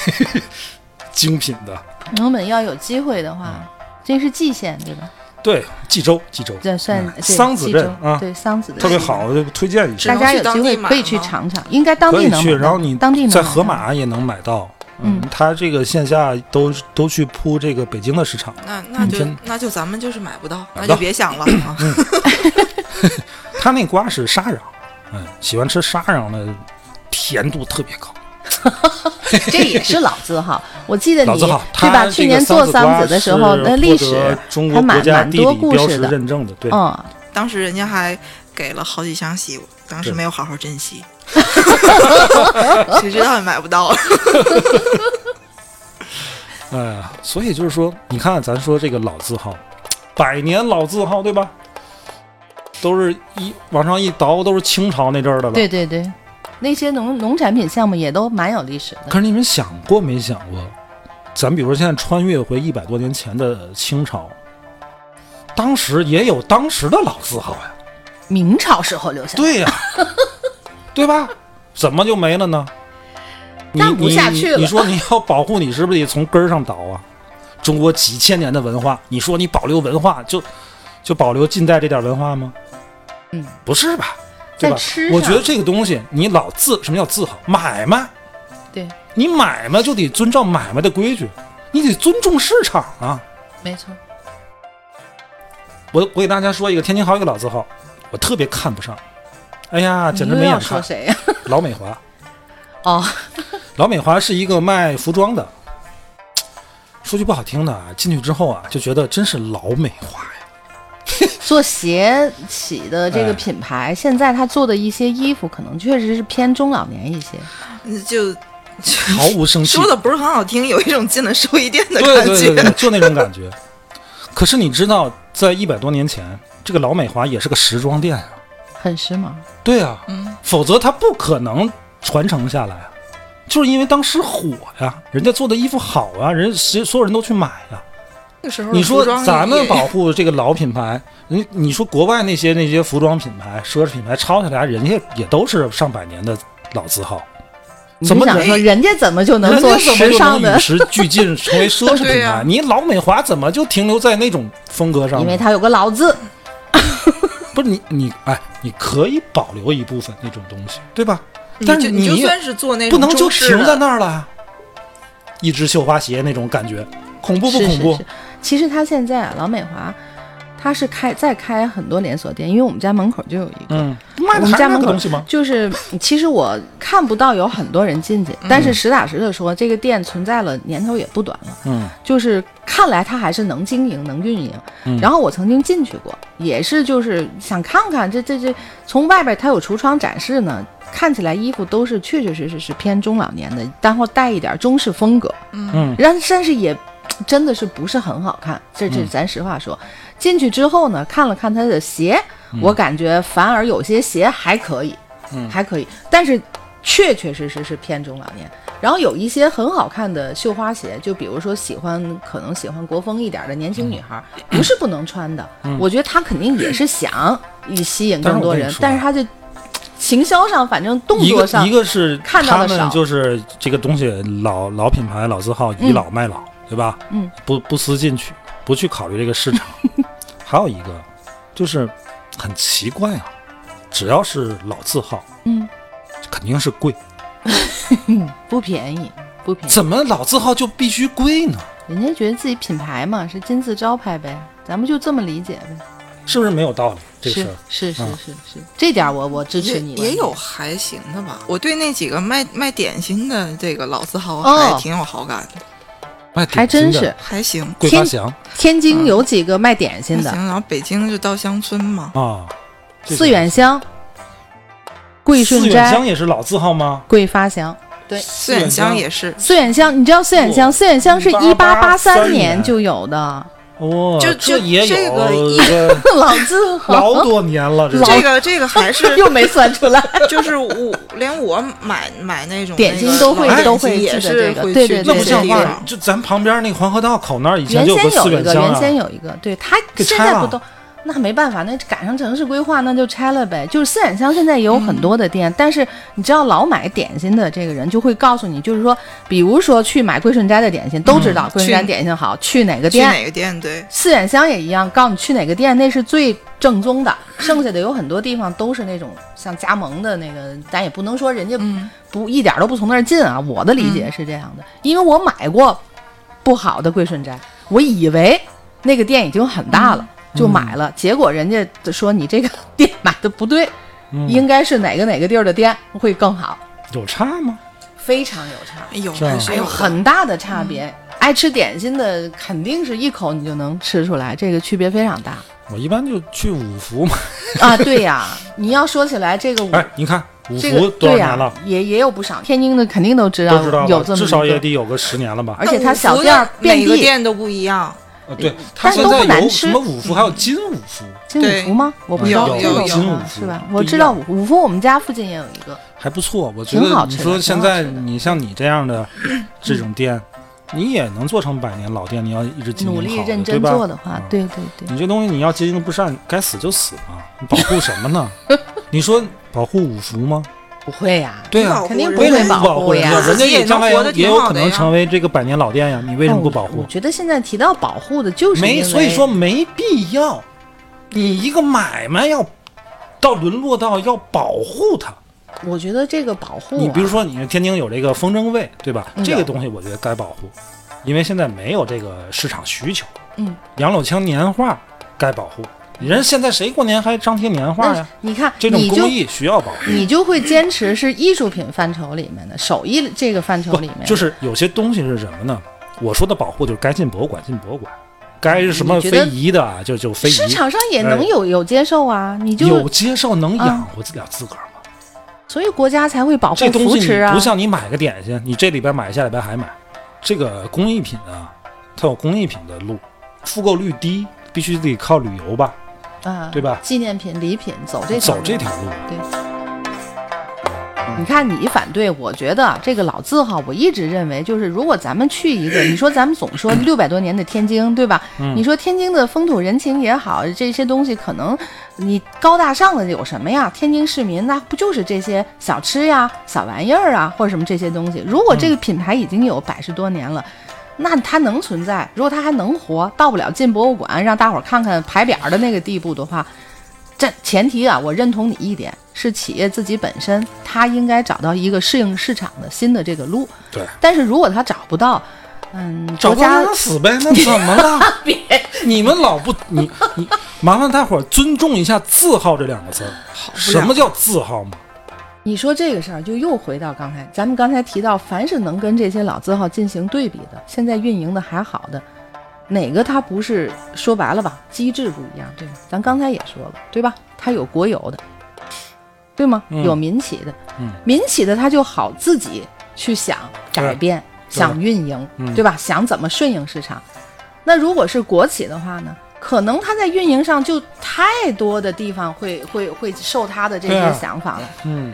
Speaker 1: <laughs> 精品的。
Speaker 2: 我们要有机会的话，这是蓟县对吧？
Speaker 1: 对，蓟州，蓟州，
Speaker 2: 这算
Speaker 1: 嗯桑子镇啊，
Speaker 2: 对桑子
Speaker 1: 特别好，就推荐一下
Speaker 2: 大。家有机会可以去尝尝，应该当地能去
Speaker 1: 然后你
Speaker 2: 当地能
Speaker 1: 在河马也能买到。
Speaker 2: 嗯
Speaker 1: 他这个线下都都去铺这个北京的市场，
Speaker 3: 那那就那就咱们就是买不到，那就别想了啊！<laughs> <laughs>
Speaker 1: 他那瓜是沙瓤，嗯，喜欢吃沙瓤的，甜度特别高。<laughs>
Speaker 2: 这也是老字号。<laughs> 我记得你对吧？去年做
Speaker 1: 桑
Speaker 2: 子的时候，那历史
Speaker 1: 中国国
Speaker 2: 还蛮
Speaker 1: 家地
Speaker 2: 蛮多
Speaker 1: 理标识
Speaker 2: 故事的。
Speaker 1: 认证的，对，
Speaker 2: 嗯，
Speaker 3: 当时人家还给了好几箱西瓜，当时没有好好珍惜，<laughs> 谁知道也买不到。
Speaker 1: 哎呀，所以就是说，你看咱说这个老字号，百年老字号，对吧？都是一往上一倒，都是清朝那阵儿的了。
Speaker 2: 对对对，那些农农产品项目也都蛮有历史的。
Speaker 1: 可是你们想过没想过，咱比如说现在穿越回一百多年前的清朝，当时也有当时的老字号呀。
Speaker 2: 明朝时候留下的，
Speaker 1: 对呀、<laughs> 对吧？怎么就没了呢？你
Speaker 2: 干不下去了
Speaker 1: 你你说你要保护，你是不是得从根儿上倒啊？中国几千年的文化，你说你保留文化，就就保留近代这点文化吗？
Speaker 2: 嗯，
Speaker 1: 不是吧？对吧我觉得这个东西，你老自什么叫自豪？买卖，
Speaker 2: 对，
Speaker 1: 你买卖就得遵照买卖的规矩，你得尊重市场啊。
Speaker 2: 没错。
Speaker 1: 我我给大家说一个天津好一个老字号，我特别看不上。哎呀，简直没眼看。
Speaker 2: 说谁呀？<laughs>
Speaker 1: 老美华，
Speaker 2: 哦，
Speaker 1: 老美华是一个卖服装的。说句不好听的啊，进去之后啊，就觉得真是老美华呀。<laughs>
Speaker 2: 做鞋起的这个
Speaker 1: 哎
Speaker 2: 品牌，现在他做的一些衣服，可能确实是偏中老年一些。
Speaker 3: 就 <laughs>
Speaker 1: 毫无生气
Speaker 3: 说。的不是很好听，有一种进了寿衣店的感觉。
Speaker 1: 对对对，就那种感觉。可是你知道，在一百多年前，这个老美华也是个时装店啊、
Speaker 2: 很时髦，
Speaker 1: 对啊，
Speaker 3: 嗯，
Speaker 1: 否则它不可能传承下来啊。就是因为当时火呀，人家做的衣服好啊，人谁所有人都去买呀。
Speaker 3: 那时候
Speaker 1: 你说咱们保护这个老品牌，你你说国外那些那些服装品牌、奢侈品牌抄下来，人家也都是上百年的老字号，怎么人
Speaker 2: 就想说人家怎么就能做
Speaker 1: 怎么就
Speaker 2: 时尚
Speaker 1: 与？时俱进，成为 <laughs> 奢侈品牌？你老美华怎么就停留在那种风格上？
Speaker 2: 因为它有个老字，<laughs>
Speaker 1: 不是你你哎，你可以保留一部分那种东西，对吧？
Speaker 3: 你
Speaker 1: 但你
Speaker 3: 就算是做那种
Speaker 1: 不能就停在那儿了。一只绣花鞋那种感觉，恐怖不恐怖？
Speaker 2: 是是。其实他现在啊，老美华，他是开在开很多连锁店，因为我们家门口就有一个。
Speaker 1: 嗯，
Speaker 2: 我们家门口？就是，其实我看不到有很多人进去，但是实打实的说，这个店存在了年头也不短了。
Speaker 1: 嗯
Speaker 2: 就是看来他还是能经营、能运营。
Speaker 1: 嗯
Speaker 2: 然后我曾经进去过，也是就是想看看这这这，从外边他有橱窗展示呢，看起来衣服都是确确实实是偏中老年的，然后带一点中式风格，
Speaker 1: 嗯
Speaker 2: 然但是也真的是不是很好看，这这
Speaker 1: 嗯。
Speaker 2: 咱实话说。进去之后呢，看了看他的鞋，我感觉反而有些鞋还可以，
Speaker 1: 嗯。
Speaker 2: 还可以，但是确确实实是偏中老年。然后有一些很好看的绣花鞋，就比如说喜欢可能喜欢国风一点的年轻女孩，
Speaker 1: 嗯
Speaker 2: 不是不能穿的。我觉得她肯定也是想以吸引更多人，
Speaker 1: 但是我跟你说
Speaker 2: 但是她这行销上，反正动作上
Speaker 1: 一个是
Speaker 2: 看到的少
Speaker 1: 们就是这个东西老老品牌老字号倚老卖老，对吧？
Speaker 2: 嗯，
Speaker 1: 不不思进取，不去考虑这个市场。<laughs> 还有一个就是很奇怪啊，只要是老字号，
Speaker 2: 嗯，
Speaker 1: 肯定是贵。<laughs>
Speaker 2: 不便宜，不便宜。
Speaker 1: 怎么老字号就必须贵呢？
Speaker 2: 人家觉得自己品牌嘛是金字招牌呗，咱们就这么理解呗。
Speaker 1: 是不是没有道理？这个事
Speaker 2: 是
Speaker 1: 儿，
Speaker 2: 是是
Speaker 1: 嗯
Speaker 2: 是是，这点儿我我支持你。
Speaker 3: 也有还行的吧。我对那几个卖卖点心的这个老字号
Speaker 2: 哦
Speaker 3: 还挺有好感的，
Speaker 1: 卖
Speaker 2: 还真是。
Speaker 3: 还行。
Speaker 2: 天
Speaker 1: 桂发祥。
Speaker 2: 天津有几个卖点心的，
Speaker 3: 然后北京就稻香村嘛，
Speaker 1: 啊，这
Speaker 2: 四远香、桂顺
Speaker 1: 四远香
Speaker 2: 斋、
Speaker 1: 也是老字号吗？
Speaker 2: 桂发祥。对，
Speaker 3: 四远香也是，
Speaker 2: 四远香，你知道四远香？
Speaker 1: 哦
Speaker 2: 四远香是一八八
Speaker 1: 1883
Speaker 2: 年就有的
Speaker 1: 哦，
Speaker 3: 就就
Speaker 1: 这
Speaker 3: 个
Speaker 1: 有
Speaker 3: 一
Speaker 1: 个
Speaker 2: 老字号，
Speaker 1: 老多年了，这
Speaker 3: 个这个还是 <laughs>
Speaker 2: 又没算出来。<laughs>
Speaker 3: 就是我连我买买那种
Speaker 2: 点心都会
Speaker 3: 点
Speaker 1: 都
Speaker 2: 会
Speaker 3: 心也是会
Speaker 2: 这个对对
Speaker 3: 去这些
Speaker 1: 那不像话，就咱旁边那个黄河道口那儿以前有个四
Speaker 2: 先有一个，
Speaker 1: 远香啊，
Speaker 2: 原先有一个，对它
Speaker 1: 给拆了
Speaker 2: 现在不都。那没办法，那赶上城市规划，那就拆了呗。就是四眼香现在也有很多的店，但是你知道老买点心的这个人就会告诉你，就是说，比如说去买桂顺斋的点心，都知道桂顺斋点心好，去哪个店，
Speaker 3: 去哪个店对。
Speaker 2: 四眼香也一样，告诉你去哪个店，那是最正宗的。剩下的有很多地方都是那种像加盟的那个，咱也不能说人家
Speaker 3: 嗯，
Speaker 2: 不一点都不从那儿进啊。我的理解是这样的，因为我买过不好的桂顺斋，我以为那个店已经很大了。就买了，结果人家说你这个 <laughs> 店买的不对，
Speaker 1: 嗯
Speaker 2: 应该是哪个哪个地儿的店会更好，
Speaker 1: 有差吗？
Speaker 2: 非常有差，
Speaker 3: 有
Speaker 2: 还有
Speaker 3: 有
Speaker 2: 很大的差别。爱吃点心的肯定是一口你就能吃出来，这个区别非常大。
Speaker 1: 我一般就去五福嘛。<laughs>
Speaker 2: 啊，对呀，你要说起来这个五，
Speaker 1: 哎，你看五
Speaker 2: 这
Speaker 1: 福
Speaker 2: 个对呀
Speaker 1: 多少年了？，
Speaker 2: 也也有不少，天津的肯定都知道
Speaker 1: 都知道？
Speaker 2: 有这么
Speaker 1: 至少也得有个十年了吧？
Speaker 2: 而且它小店
Speaker 3: 每个
Speaker 2: 遍地。
Speaker 3: 店都不一样，
Speaker 1: 啊，对，它现在有
Speaker 2: 不难吃
Speaker 1: 什么五福，还有金五福，
Speaker 2: 金五福吗？我不知道
Speaker 3: 有
Speaker 2: 这个我
Speaker 3: 有有
Speaker 2: 不知道
Speaker 1: 五福
Speaker 2: 是吧？我知道五五福，我们家附近也有一个。
Speaker 1: 还不错。我觉得你说现在你像你这样的这种店，你也能做成百年老店。你要一直经营
Speaker 2: 努力认真
Speaker 1: 对吧
Speaker 2: 做的话
Speaker 1: 嗯，
Speaker 2: 对对对，
Speaker 1: 你这东西你要经营不善，该死就死嘛，你保护什么呢？<laughs> 你说保护五福吗？
Speaker 2: 不会呀，
Speaker 1: 对啊，
Speaker 2: 肯定不会保
Speaker 1: 么不保护
Speaker 2: 呀
Speaker 1: 人家？人家也将来
Speaker 3: 也
Speaker 1: 有可能成为这个百年老店呀，你为什么不保护
Speaker 2: 哦我？觉得现在提到保护的，就是
Speaker 1: 没，所以说没必要。你一个买卖要到沦落到要保护它，
Speaker 2: 我觉得这个保护啊，
Speaker 1: 你比如说，你天津有这个风筝位，对吧？
Speaker 2: 嗯
Speaker 1: 这个东西我觉得该保护，因为现在没有这个市场需求。
Speaker 2: 嗯，
Speaker 1: 杨柳青年画该保护，人现在谁过年还张贴年画
Speaker 2: 那
Speaker 1: 呀？
Speaker 2: 你看，
Speaker 1: 这种工艺需要保护。
Speaker 2: 你就会坚持是艺术品范畴里面的手艺这个范畴里面，
Speaker 1: 就是有些东西是什么呢？我说的保护就是该进博物馆进博物馆，该是什么非遗的啊就就非遗。
Speaker 2: 市场上也能有有接受啊，你就
Speaker 1: 有接受能
Speaker 2: 啊
Speaker 1: 养活了自个儿吗？
Speaker 2: 所以国家才会保护
Speaker 1: 这东西
Speaker 2: 扶持啊
Speaker 1: 不。像你买个点心，你这礼拜买，下礼拜还买。这个工艺品啊，它有工艺品的路，复购率低，必须得靠旅游吧，
Speaker 2: 啊，
Speaker 1: 对吧
Speaker 2: 纪念品、礼品走这
Speaker 1: 走这条路。
Speaker 2: 对。你看，你反对，我觉得这个老字号，我一直认为就是，如果咱们去一个，<clears throat> 你说咱们总说六百多年的天津，对吧？
Speaker 1: 嗯
Speaker 2: 你说天津的风土人情也好，这些东西可能你高大上的有什么呀？天津市民那不就是这些小吃呀、小玩意儿啊，或者什么这些东西？如果这个品牌已经有百十多年了。那它能存在？如果它还能活，到不了进博物馆让大伙儿看看牌匾儿的那个地步的话，这前提啊，我认同你一点，是企业自己本身，它应该找到一个适应市场的新的这个路。
Speaker 1: 对，
Speaker 2: 但是如果它找不到，嗯，
Speaker 1: 找
Speaker 2: 家
Speaker 1: 死呗，那怎么了？<laughs> 你们老不你你，麻烦大伙儿尊重一下“字号”这两个字儿。什么叫字号嘛？
Speaker 2: 你说这个事儿，就又回到刚才咱们刚才提到，凡是能跟这些老字号进行对比的，现在运营的还好的，哪个它不是说白了吧，机制不一样，对吧？咱刚才也说了，对吧？它有国有的，对吗？
Speaker 1: 嗯
Speaker 2: 有民企的，
Speaker 1: 嗯
Speaker 2: 民企的它就好自己去想改变，想运营，
Speaker 1: 嗯
Speaker 2: 对吧？想怎么顺应市场。那如果是国企的话呢？可能它在运营上就太多的地方会会会受它的这些想法了。
Speaker 1: 嗯，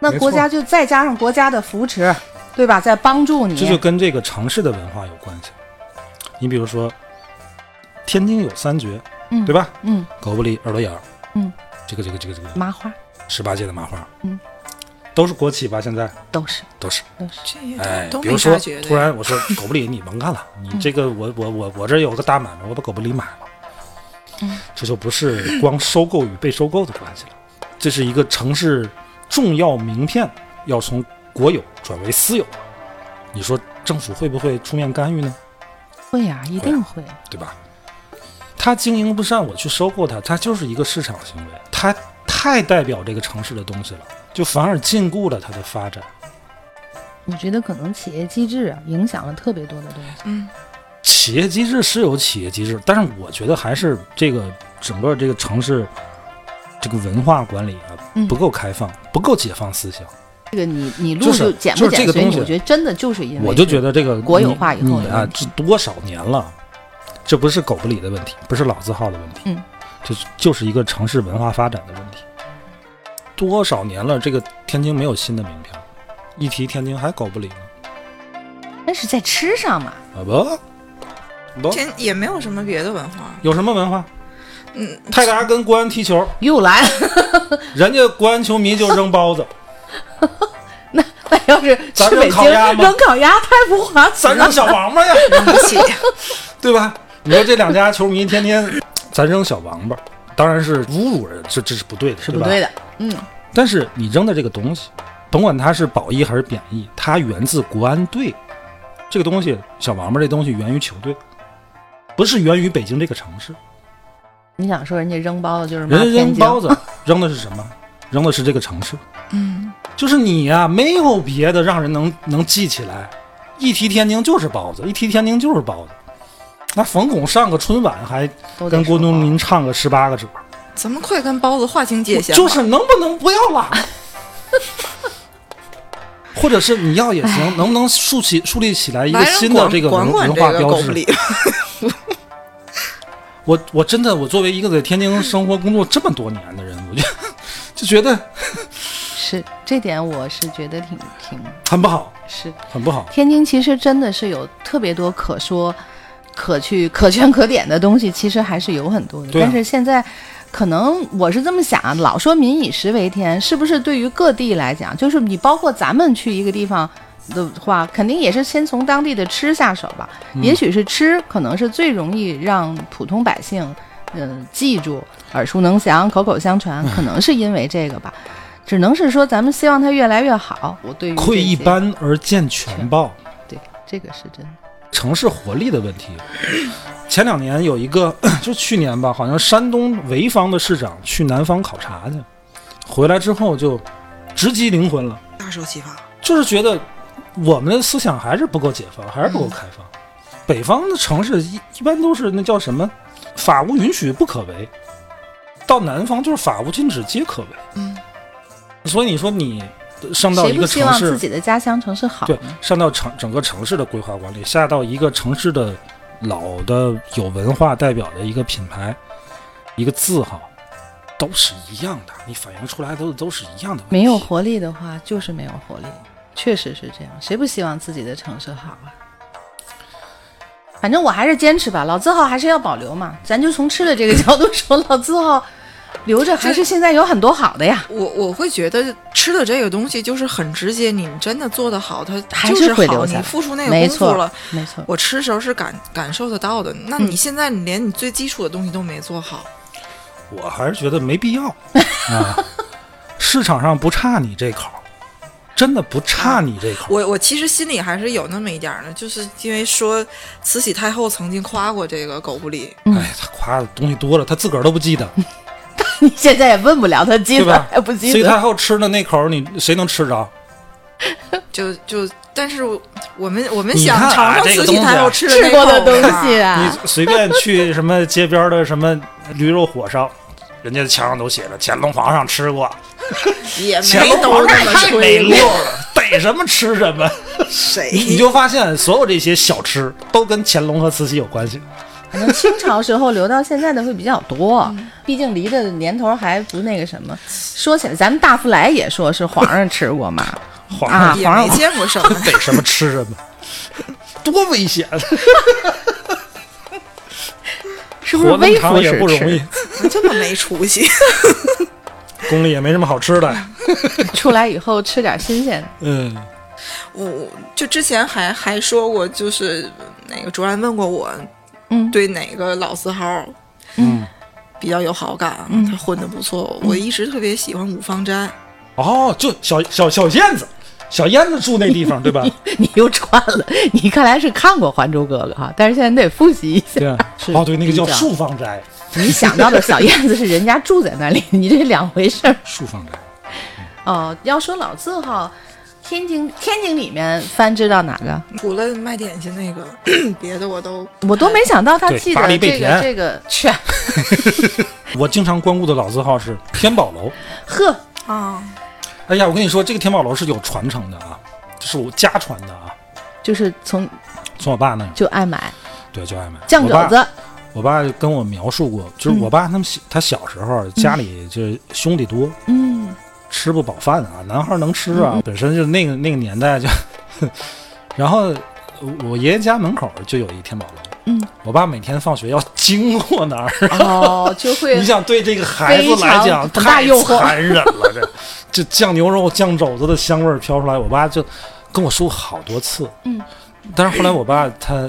Speaker 2: 那国家就再加上国家的扶持，对吧？在帮助你。
Speaker 1: 这就跟这个城市的文化有关系。你比如说，天津有三绝，
Speaker 2: 嗯
Speaker 1: 对吧？
Speaker 2: 嗯，
Speaker 1: 狗不理、耳朵眼儿，
Speaker 2: 嗯，
Speaker 1: 这个这个这个这个
Speaker 2: 麻花
Speaker 1: 十八届的麻花，
Speaker 2: 嗯，
Speaker 1: 都是国企吧？现在
Speaker 2: 都是
Speaker 1: 都是。
Speaker 2: 都是。
Speaker 1: 哎，比如说。突然我说狗不理，你甭干了，你这个我我我我这有个大买卖，我把狗不理买了，
Speaker 2: 嗯
Speaker 1: 这就不是光收购与被收购的关系了，这是一个城市重要名片要从国有转为私有，你说政府会不会出面干预呢？
Speaker 2: 会呀、一定会。
Speaker 1: 对吧？他经营不善，我去收购他，他就是一个市场行为，他太代表这个城市的东西了，就反而禁锢了它的发展。
Speaker 2: 我觉得可能企业机制啊，影响了特别多的东西。
Speaker 3: 嗯，
Speaker 1: 企业机制是有企业机制，但是我觉得还是这个整个这个城市这个文化管理啊
Speaker 2: 嗯
Speaker 1: 不够开放，不够解放思想。
Speaker 2: 这个你你路
Speaker 1: 就是
Speaker 2: 减不
Speaker 1: 就是这
Speaker 2: 减随你，
Speaker 1: 个东西
Speaker 2: 我觉得真的就是因为
Speaker 1: 我就觉得这个
Speaker 2: 国有化以后的
Speaker 1: 你啊，这多少年了，这不是狗不理的问题，不是老字号的问题，
Speaker 2: 嗯，
Speaker 1: 这就是一个城市文化发展的问题。多少年了，这个天津没有新的名片，一提天津还狗不理呢。
Speaker 2: 那是在吃上嘛。
Speaker 1: 啊不不，
Speaker 3: 天也没有什么别的文化。
Speaker 1: 有什么文化？
Speaker 3: 嗯，
Speaker 1: 泰达跟国安踢球，<laughs>
Speaker 2: 又来了，<laughs>
Speaker 1: 人家国安球迷就扔包子，<laughs>
Speaker 2: 那那要是
Speaker 1: 咱扔
Speaker 2: 去北京
Speaker 1: 烤鸭吗
Speaker 2: 扔烤鸭太不划算咱。
Speaker 1: 扔小王八呀，
Speaker 3: 扔不起。
Speaker 1: 对吧？你说这两家球迷天天咱扔小王八，当然是侮辱人，这这是不对的，对吧？
Speaker 2: 是不对的，嗯，
Speaker 1: 但是你扔的这个东西，甭管它是褒义还是贬义，它源自国安队。这个东西，小王八这东西源于球队，不是源于北京这个城市。
Speaker 2: 你想说人家扔包子就是
Speaker 1: 人家，扔包子，扔的是什么？扔的是这个城市。
Speaker 3: 嗯，
Speaker 1: 就是你呀、没有别的让人能能记起来。一提天津就是包子，一提天津就是包子。那冯巩上个春晚还跟郭冬临唱个十八个褶，
Speaker 3: 咱们快跟包子划清界限。
Speaker 1: 就是能不能不要拉？<laughs> 或者是你要也行，能不能竖起树立起来一个新的这个文化标志？<laughs> 我我真的我作为一个在天津生活工作这么多年的人，我就就觉得 <laughs>
Speaker 2: 是这点，我是觉得挺挺
Speaker 1: 很不好，
Speaker 2: 是。
Speaker 1: 很不好。
Speaker 2: 天津其实真的是有特别多可说、可去、可圈 <laughs> 可点的东西，其实还是有很多的。
Speaker 1: 啊
Speaker 2: 但是现在，可能我是这么想，老说民以食为天，是不是对于各地来讲，就是你包括咱们去一个地方的话，肯定也是先从当地的吃下手吧？
Speaker 1: 嗯
Speaker 2: 也许是吃，可能是最容易让普通百姓。嗯，记住，耳熟能详，口口相传，可能是因为这个吧。只能是说，咱们希望它越来越好。我对于
Speaker 1: 窥一斑而见全豹。
Speaker 2: 对这个是真的。
Speaker 1: 城市活力的问题。前两年有一个，<clears throat> 就去年吧，好像山东潍坊的市长去南方考察去，回来之后就直击灵魂了，
Speaker 3: 大受启发。
Speaker 1: 就是觉得我们的思想还是不够解放，还是不够开放。北方的城市一一般都是那叫什么，法无允许不可为，到南方就是法无禁止皆可为。
Speaker 3: 嗯，
Speaker 1: 所以你说你上到一个城市
Speaker 2: 望自，己的家乡城市好
Speaker 1: 对？，上到城整个城市的规划管理，下到一个城市的老的有文化代表的一个品牌，一个字号，都是一样的，你反映出来都都是一样的。
Speaker 2: 没有活力的话，就是没有活力，确实是这样。谁不希望自己的城市好啊？反正我还是坚持吧，老字号还是要保留嘛。咱就从吃的这个角度说，老字号留着还是现在有很多好的呀，
Speaker 3: 我我会觉得吃的这个东西就是很直接，你真的做得好，它
Speaker 2: 还
Speaker 3: 就是
Speaker 2: 会留下
Speaker 3: 你付出那个
Speaker 2: 没错
Speaker 3: 功夫了，
Speaker 2: 没错。
Speaker 3: 我吃的时候是感感受得到的。那
Speaker 2: 嗯
Speaker 3: 你现在连你最基础的东西都没做好，
Speaker 1: 我还是觉得没必要啊，市场上不差你这口，真的不差你这口。
Speaker 3: 我我其实心里还是有那么一点儿的，就是因为说慈禧太后曾经夸过这个狗不理，
Speaker 2: 嗯
Speaker 1: 哎，她夸的东西多了，她自个儿都不记得，<laughs>
Speaker 2: 你现在也问不了他记得
Speaker 1: 吧
Speaker 2: 还不记
Speaker 1: 慈禧太？后吃的那口，你谁能吃着？<laughs>
Speaker 3: 就就但是我们我们
Speaker 1: 你
Speaker 3: 想
Speaker 1: 看啊
Speaker 3: 尝尝慈禧
Speaker 1: 这个东西啊
Speaker 3: 太后吃的
Speaker 2: 吃
Speaker 3: 那口
Speaker 2: 过的东
Speaker 3: 嘛
Speaker 2: 西啊，
Speaker 1: 你随便去什么街边的什么驴肉火烧，人家墙上都写着乾隆皇上吃过，<laughs>
Speaker 3: 也
Speaker 1: 乾
Speaker 3: 没都
Speaker 1: 隆皇上
Speaker 3: 这么
Speaker 1: 太没
Speaker 3: 吹
Speaker 1: 溜了，逮什么吃什么。
Speaker 3: 谁
Speaker 1: 你就发现所有这些小吃都跟乾隆和慈禧有关系。
Speaker 2: 可能清朝时候留到现在的会比较多，毕竟离的年头还不那个什么。说起来，咱们大福来也说是皇上吃过嘛，<laughs>
Speaker 1: 皇
Speaker 2: 啊
Speaker 1: 上
Speaker 3: 也没见过什么。
Speaker 1: 逮什么吃什么，多危险！<laughs>
Speaker 2: 是不是微服
Speaker 1: 也不容易
Speaker 2: 吃？，
Speaker 3: 这么没出息，
Speaker 1: 宫里也没什么好吃的。<laughs>
Speaker 2: 出来以后吃点新鲜的。
Speaker 1: 嗯，
Speaker 3: 我我就之前还还说过，就是那个卓然问过我
Speaker 2: 嗯，
Speaker 3: 对哪个老字号
Speaker 1: 嗯，
Speaker 3: 比较有好感，
Speaker 2: 嗯
Speaker 3: 他混的不错。我一直特别喜欢五芳斋，
Speaker 1: 哦，就小小小燕子，小燕子住那地方，<laughs> 对吧？
Speaker 2: 你又串了，<laughs> 你看来是看过《还珠格格》哈，但是现在你得复习一下。
Speaker 1: 对啊，哦，对，那个叫
Speaker 2: 这样
Speaker 1: 树芳斋，
Speaker 2: 你想到的小燕子是人家住在那里，<laughs> 你这两回事儿。
Speaker 1: 树芳斋。
Speaker 2: 哦，要说老字号，天津天津里面翻知道哪个？
Speaker 3: 除了卖点心那个，<clears throat> 别的我都
Speaker 2: 我都没想到他记得这个这个，去
Speaker 1: 我经常光顾的老字号是天宝楼。
Speaker 2: 呵，
Speaker 3: 啊，
Speaker 1: 哎呀，我跟你说，这个天宝楼是有传承的啊，这是我家传的啊，
Speaker 2: 就是从
Speaker 1: 从我爸那里，
Speaker 2: 就爱买。
Speaker 1: 对，就爱买。
Speaker 2: 酱肘。子，
Speaker 1: 我爸我爸跟我描述过，就是
Speaker 2: 嗯。
Speaker 1: 我爸他们小、他小时候家里就兄弟多，
Speaker 2: 嗯，
Speaker 1: 吃不饱饭啊，男孩能吃啊，
Speaker 2: 嗯。
Speaker 1: 本身就那个那个年代就，<laughs> 然后我爷爷家门口就有一天宝楼，
Speaker 2: 嗯，
Speaker 1: 我爸每天放学要经过那儿，
Speaker 2: 哦，就会 <laughs>
Speaker 1: 你想对这个孩子来讲太残忍了，这这酱牛肉、酱肘子的香味儿飘出来，我爸就跟我说过好多次，
Speaker 2: 嗯，
Speaker 1: 但是后来我爸他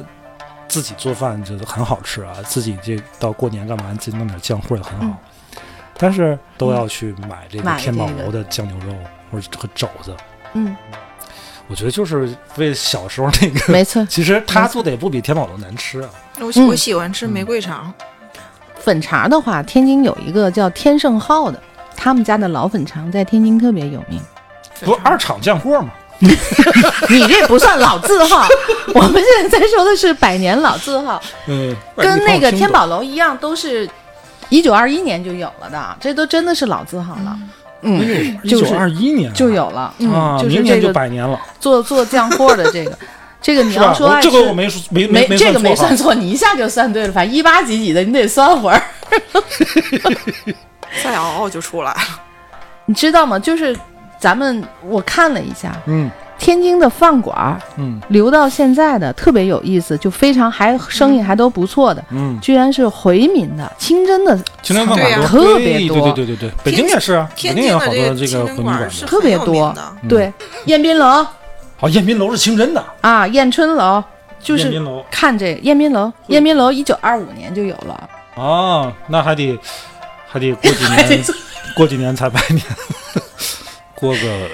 Speaker 1: 自己做饭就是很好吃啊，自己这到过年干嘛自己弄点酱货也很好，
Speaker 2: 嗯。
Speaker 1: 但是都要去买这个天宝楼的酱牛肉或者和肘子，
Speaker 2: 嗯，
Speaker 1: 我觉得就是为小时候那个，
Speaker 2: 没错，
Speaker 1: 其实他做的也不比天宝楼难吃啊，
Speaker 3: 我
Speaker 2: 嗯
Speaker 3: 我喜欢吃玫瑰肠，
Speaker 2: 粉肠的话，天津有一个叫天盛号的，他们家的老粉肠在天津特别有名。
Speaker 1: 不是二厂酱货吗？<laughs>
Speaker 2: 你这不算老字号，<laughs> 我们现在在说的是百年老字号，
Speaker 1: 嗯，
Speaker 2: 跟那个天
Speaker 1: 宝。
Speaker 2: 宝楼一样，都是一九二一年就有了的，这都真的是老字号了。嗯，
Speaker 1: 一九
Speaker 2: 就是
Speaker 1: 二一年啊
Speaker 2: 就有了，嗯，
Speaker 1: 啊，
Speaker 2: 就是
Speaker 1: 明年就
Speaker 2: 这个
Speaker 1: 百年了，
Speaker 2: 做做酱货的这个，<laughs> 这个你？要说爱吃
Speaker 1: 我这个我没说没
Speaker 2: 没这个没
Speaker 1: 算错哈
Speaker 2: 算错，你一下就算对了，反正一八几几的，你得算会儿。
Speaker 3: 再熬熬就出来了。
Speaker 2: 你知道吗？就是咱们我看了一下，
Speaker 1: 嗯
Speaker 2: 天津的饭馆儿
Speaker 1: 嗯。
Speaker 2: 留到现在的特别有意思，就非常还生意还都不错的，
Speaker 1: 嗯，
Speaker 2: 居然是回民的清真的
Speaker 1: 清真饭馆，
Speaker 2: 特别多。
Speaker 1: 对对对对，北京也是啊，北
Speaker 3: 天
Speaker 1: 京也有好多这个回民馆。
Speaker 3: 是
Speaker 2: 特别多对，宴宾楼
Speaker 1: 好，宴宾楼是清真的，
Speaker 2: 啊，宴春楼就是看这个宴宾楼，
Speaker 1: 会
Speaker 2: 宴宾楼一九二五年就有了，
Speaker 1: 啊，那还得还得过几年，过几年才百年，过个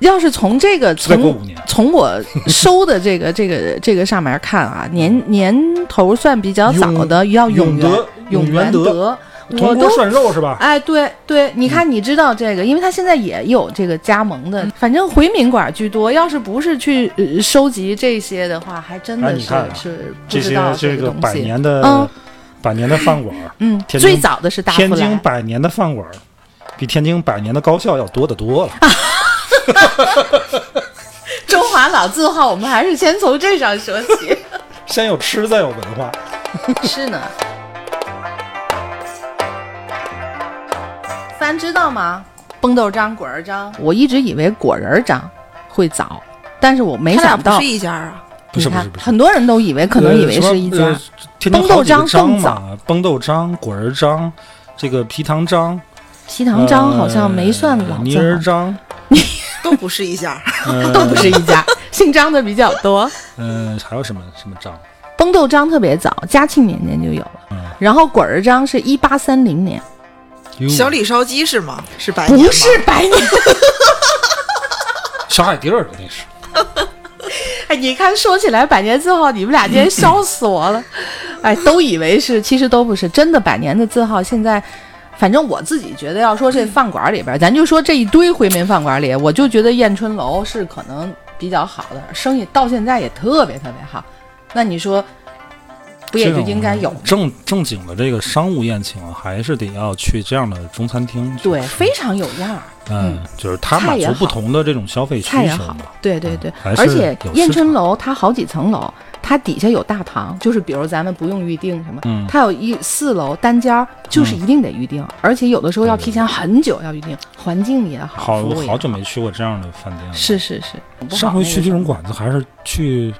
Speaker 2: 要是从这个从从我收的这个 <laughs> 这个这个上面看啊，年年头算比较早的，要永元
Speaker 1: 永德
Speaker 2: 永
Speaker 1: 元德，
Speaker 2: 我都
Speaker 1: 涮肉是吧？
Speaker 2: 哎，对对，你看，你知道这个，因为他现在也有这个加盟的，反正回民馆居多。要是不是去、呃、收集这些的话，还真的是、是不
Speaker 1: 这些
Speaker 2: 知道
Speaker 1: 这个百。年的
Speaker 2: 嗯
Speaker 1: 百年的饭馆，
Speaker 2: 嗯，最早的是大
Speaker 1: 天，津百年的饭馆，比天津百年的高校要多得多了。<laughs> <laughs>
Speaker 2: 中华老字号，我们还是先从这上说起。
Speaker 1: 先有吃，再有文化。
Speaker 2: 是呢。三知道吗？崩豆张、果仁张，我一直以为果仁张会早，但是我没想到
Speaker 3: 他俩不是，一家啊。
Speaker 1: 不是
Speaker 2: 你看
Speaker 1: 不是不是，
Speaker 2: 很多人都以为可能以为是一家。崩豆张
Speaker 1: 张
Speaker 2: 更早
Speaker 1: 嘛，崩豆张、果仁张，这个皮糖张、
Speaker 2: 皮糖张好像没算老字号，
Speaker 1: 人张，<laughs>
Speaker 3: 都不是一家，
Speaker 1: 呃
Speaker 2: 都不是一家，姓张的比较多。
Speaker 1: 嗯，还有什么什么张？
Speaker 2: 崩豆张特别早，嘉庆年间就有了。
Speaker 1: 嗯，
Speaker 2: 然后果儿张是一八三零年，
Speaker 3: 小李烧鸡是吗？是百年吗
Speaker 2: 不是百年。<laughs>
Speaker 1: 小海地儿的那是。<laughs>
Speaker 2: 哎，你看说起来百年字号，你们俩今天笑死我了。哎，都以为是，其实都不是真的百年的字号。现在，反正我自己觉得，要说这饭馆里边，咱就说这一堆回民饭馆里，我就觉得燕春楼是可能比较好的，生意到现在也特别特别好。那你说，不也就应该有吗？
Speaker 1: 正正经的这个商务宴请，还是得要去这样的中餐厅去
Speaker 2: 对，非常有样儿。
Speaker 1: 嗯，就是它满足不同的这种消费需求嘛。，
Speaker 2: 对对对，而且燕春楼它好几层楼，它底下有大堂，就是比如咱们不用预定什么，
Speaker 1: 嗯
Speaker 2: 它有一四楼单间儿，就是一定得预定，而且有的时候要提前很久要预定，环境也好，
Speaker 1: 好好久没去过这样的饭店了。
Speaker 2: 是是是，
Speaker 1: 上回去这种馆子还是去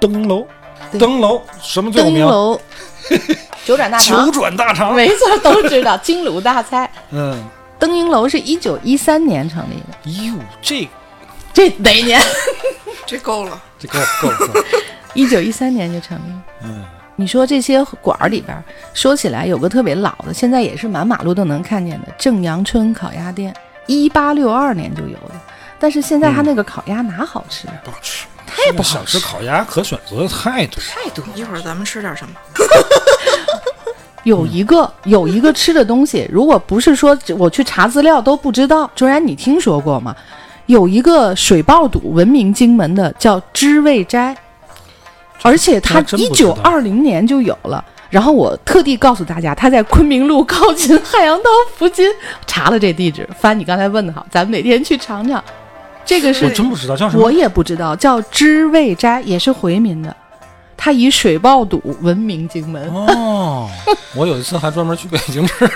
Speaker 1: 登楼，
Speaker 2: 对
Speaker 1: 登楼什么最有名？
Speaker 2: 灯楼 <laughs> 九转大
Speaker 1: 九，转大 <laughs> 肠。
Speaker 2: 没错，都知道金炉大菜。
Speaker 1: 嗯，
Speaker 2: 灯影楼是一九一三年成立的，
Speaker 1: 哟，这
Speaker 2: 这哪年？<laughs>
Speaker 3: 这够了。
Speaker 1: 这够够够。<laughs>
Speaker 2: 一九一三年就成立。
Speaker 1: 嗯，
Speaker 2: 你说这些馆儿里边儿，说起来有个特别老的，现在也是满马路都能看见的正阳春烤鸭店，一八六二年就有的。但是现在它那个烤鸭哪好吃啊？
Speaker 1: 不好吃，
Speaker 2: 太不好
Speaker 1: 小吃烤鸭可选择的太多。
Speaker 2: 太多
Speaker 3: 一会儿咱们吃点什么？<laughs>
Speaker 2: 有一个有一个吃的东西，如果不是说我去查资料都不知道，卓然你听说过吗？有一个水爆肚闻名荆门的叫知味斋，而且它一九二零年就有了。然后我特地告诉大家，它在昆明路靠近汉阳道附近。查了这地址，翻你刚才问的好，咱们哪天去尝尝。这个是
Speaker 1: 我真不知道叫什么。
Speaker 2: 我也不知道，叫知味斋，也是回民的。它以水爆肚闻名荆门。
Speaker 1: 哦，我有一次还专门去北京吃，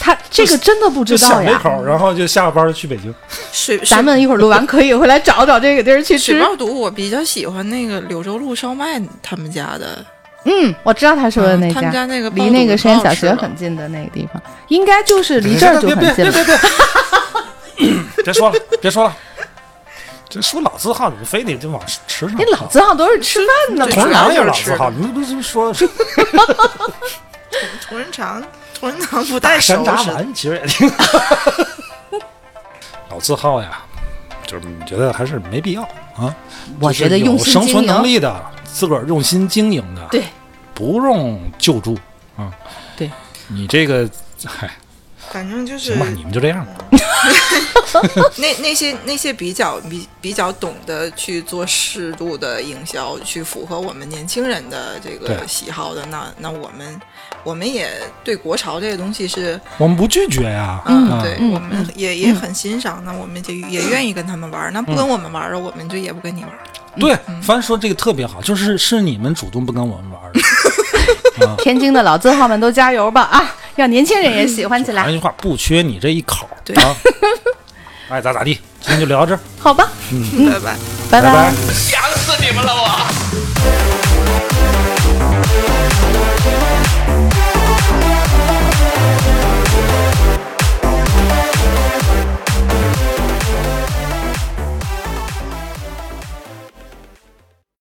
Speaker 2: 他这个真的不知道呀。
Speaker 1: 想这口，然后就下了班就去北京。
Speaker 3: 水
Speaker 2: 咱们一会儿录完可以回来找找这个地儿去吃。
Speaker 3: 水爆肚，我比较喜欢那个柳州路烧麦他们家的，
Speaker 2: 嗯，我知道他说的那
Speaker 3: 嗯他们家那个
Speaker 2: 离那个实验小学
Speaker 3: 很
Speaker 2: 很近的那个地方，应该就是离这儿就很近了。
Speaker 1: 别别别别别别说了，别说了。这说老字号，你非得就往吃上
Speaker 2: 你老字号都是吃饭的
Speaker 1: 同仁。堂也是老字号，你不是说 <laughs>
Speaker 3: 同仁堂，同仁堂不
Speaker 1: 大
Speaker 3: 太熟识。
Speaker 1: 山楂丸，其实也挺好老字号呀，就是你觉得还是没必要啊。
Speaker 2: 我觉得用心
Speaker 1: 生存，能力的，自个儿用心经营的，
Speaker 2: 对，
Speaker 1: 不用救助啊。
Speaker 2: 对，
Speaker 1: 你这个，嗨，
Speaker 3: 反正就是
Speaker 1: 行吧，你们就这样。<laughs>
Speaker 3: 那那些那些比较比比较懂得去做适度的营销，去符合我们年轻人的这个喜好的，那那我们我们也对国潮这个东西是，
Speaker 1: 我们不拒绝呀。
Speaker 3: 嗯，
Speaker 1: 啊
Speaker 3: 对，
Speaker 2: 嗯
Speaker 3: 我们也也很欣赏，那我们就也愿意跟他们玩儿。那不跟我们玩儿了，我们就也不跟你玩儿。
Speaker 1: 对，帆说这个特别好，就是是你们主动不跟我们玩的。<laughs>
Speaker 2: 天津的老字号们都加油吧啊！让年轻人也喜欢起来，<laughs>
Speaker 1: 一句话，不缺你这一口
Speaker 3: 对
Speaker 1: 啊。爱咋咋地，今天就聊到这儿，
Speaker 2: 好吧？
Speaker 3: 嗯拜。
Speaker 2: 拜
Speaker 1: 拜拜。
Speaker 4: 想死你们了我！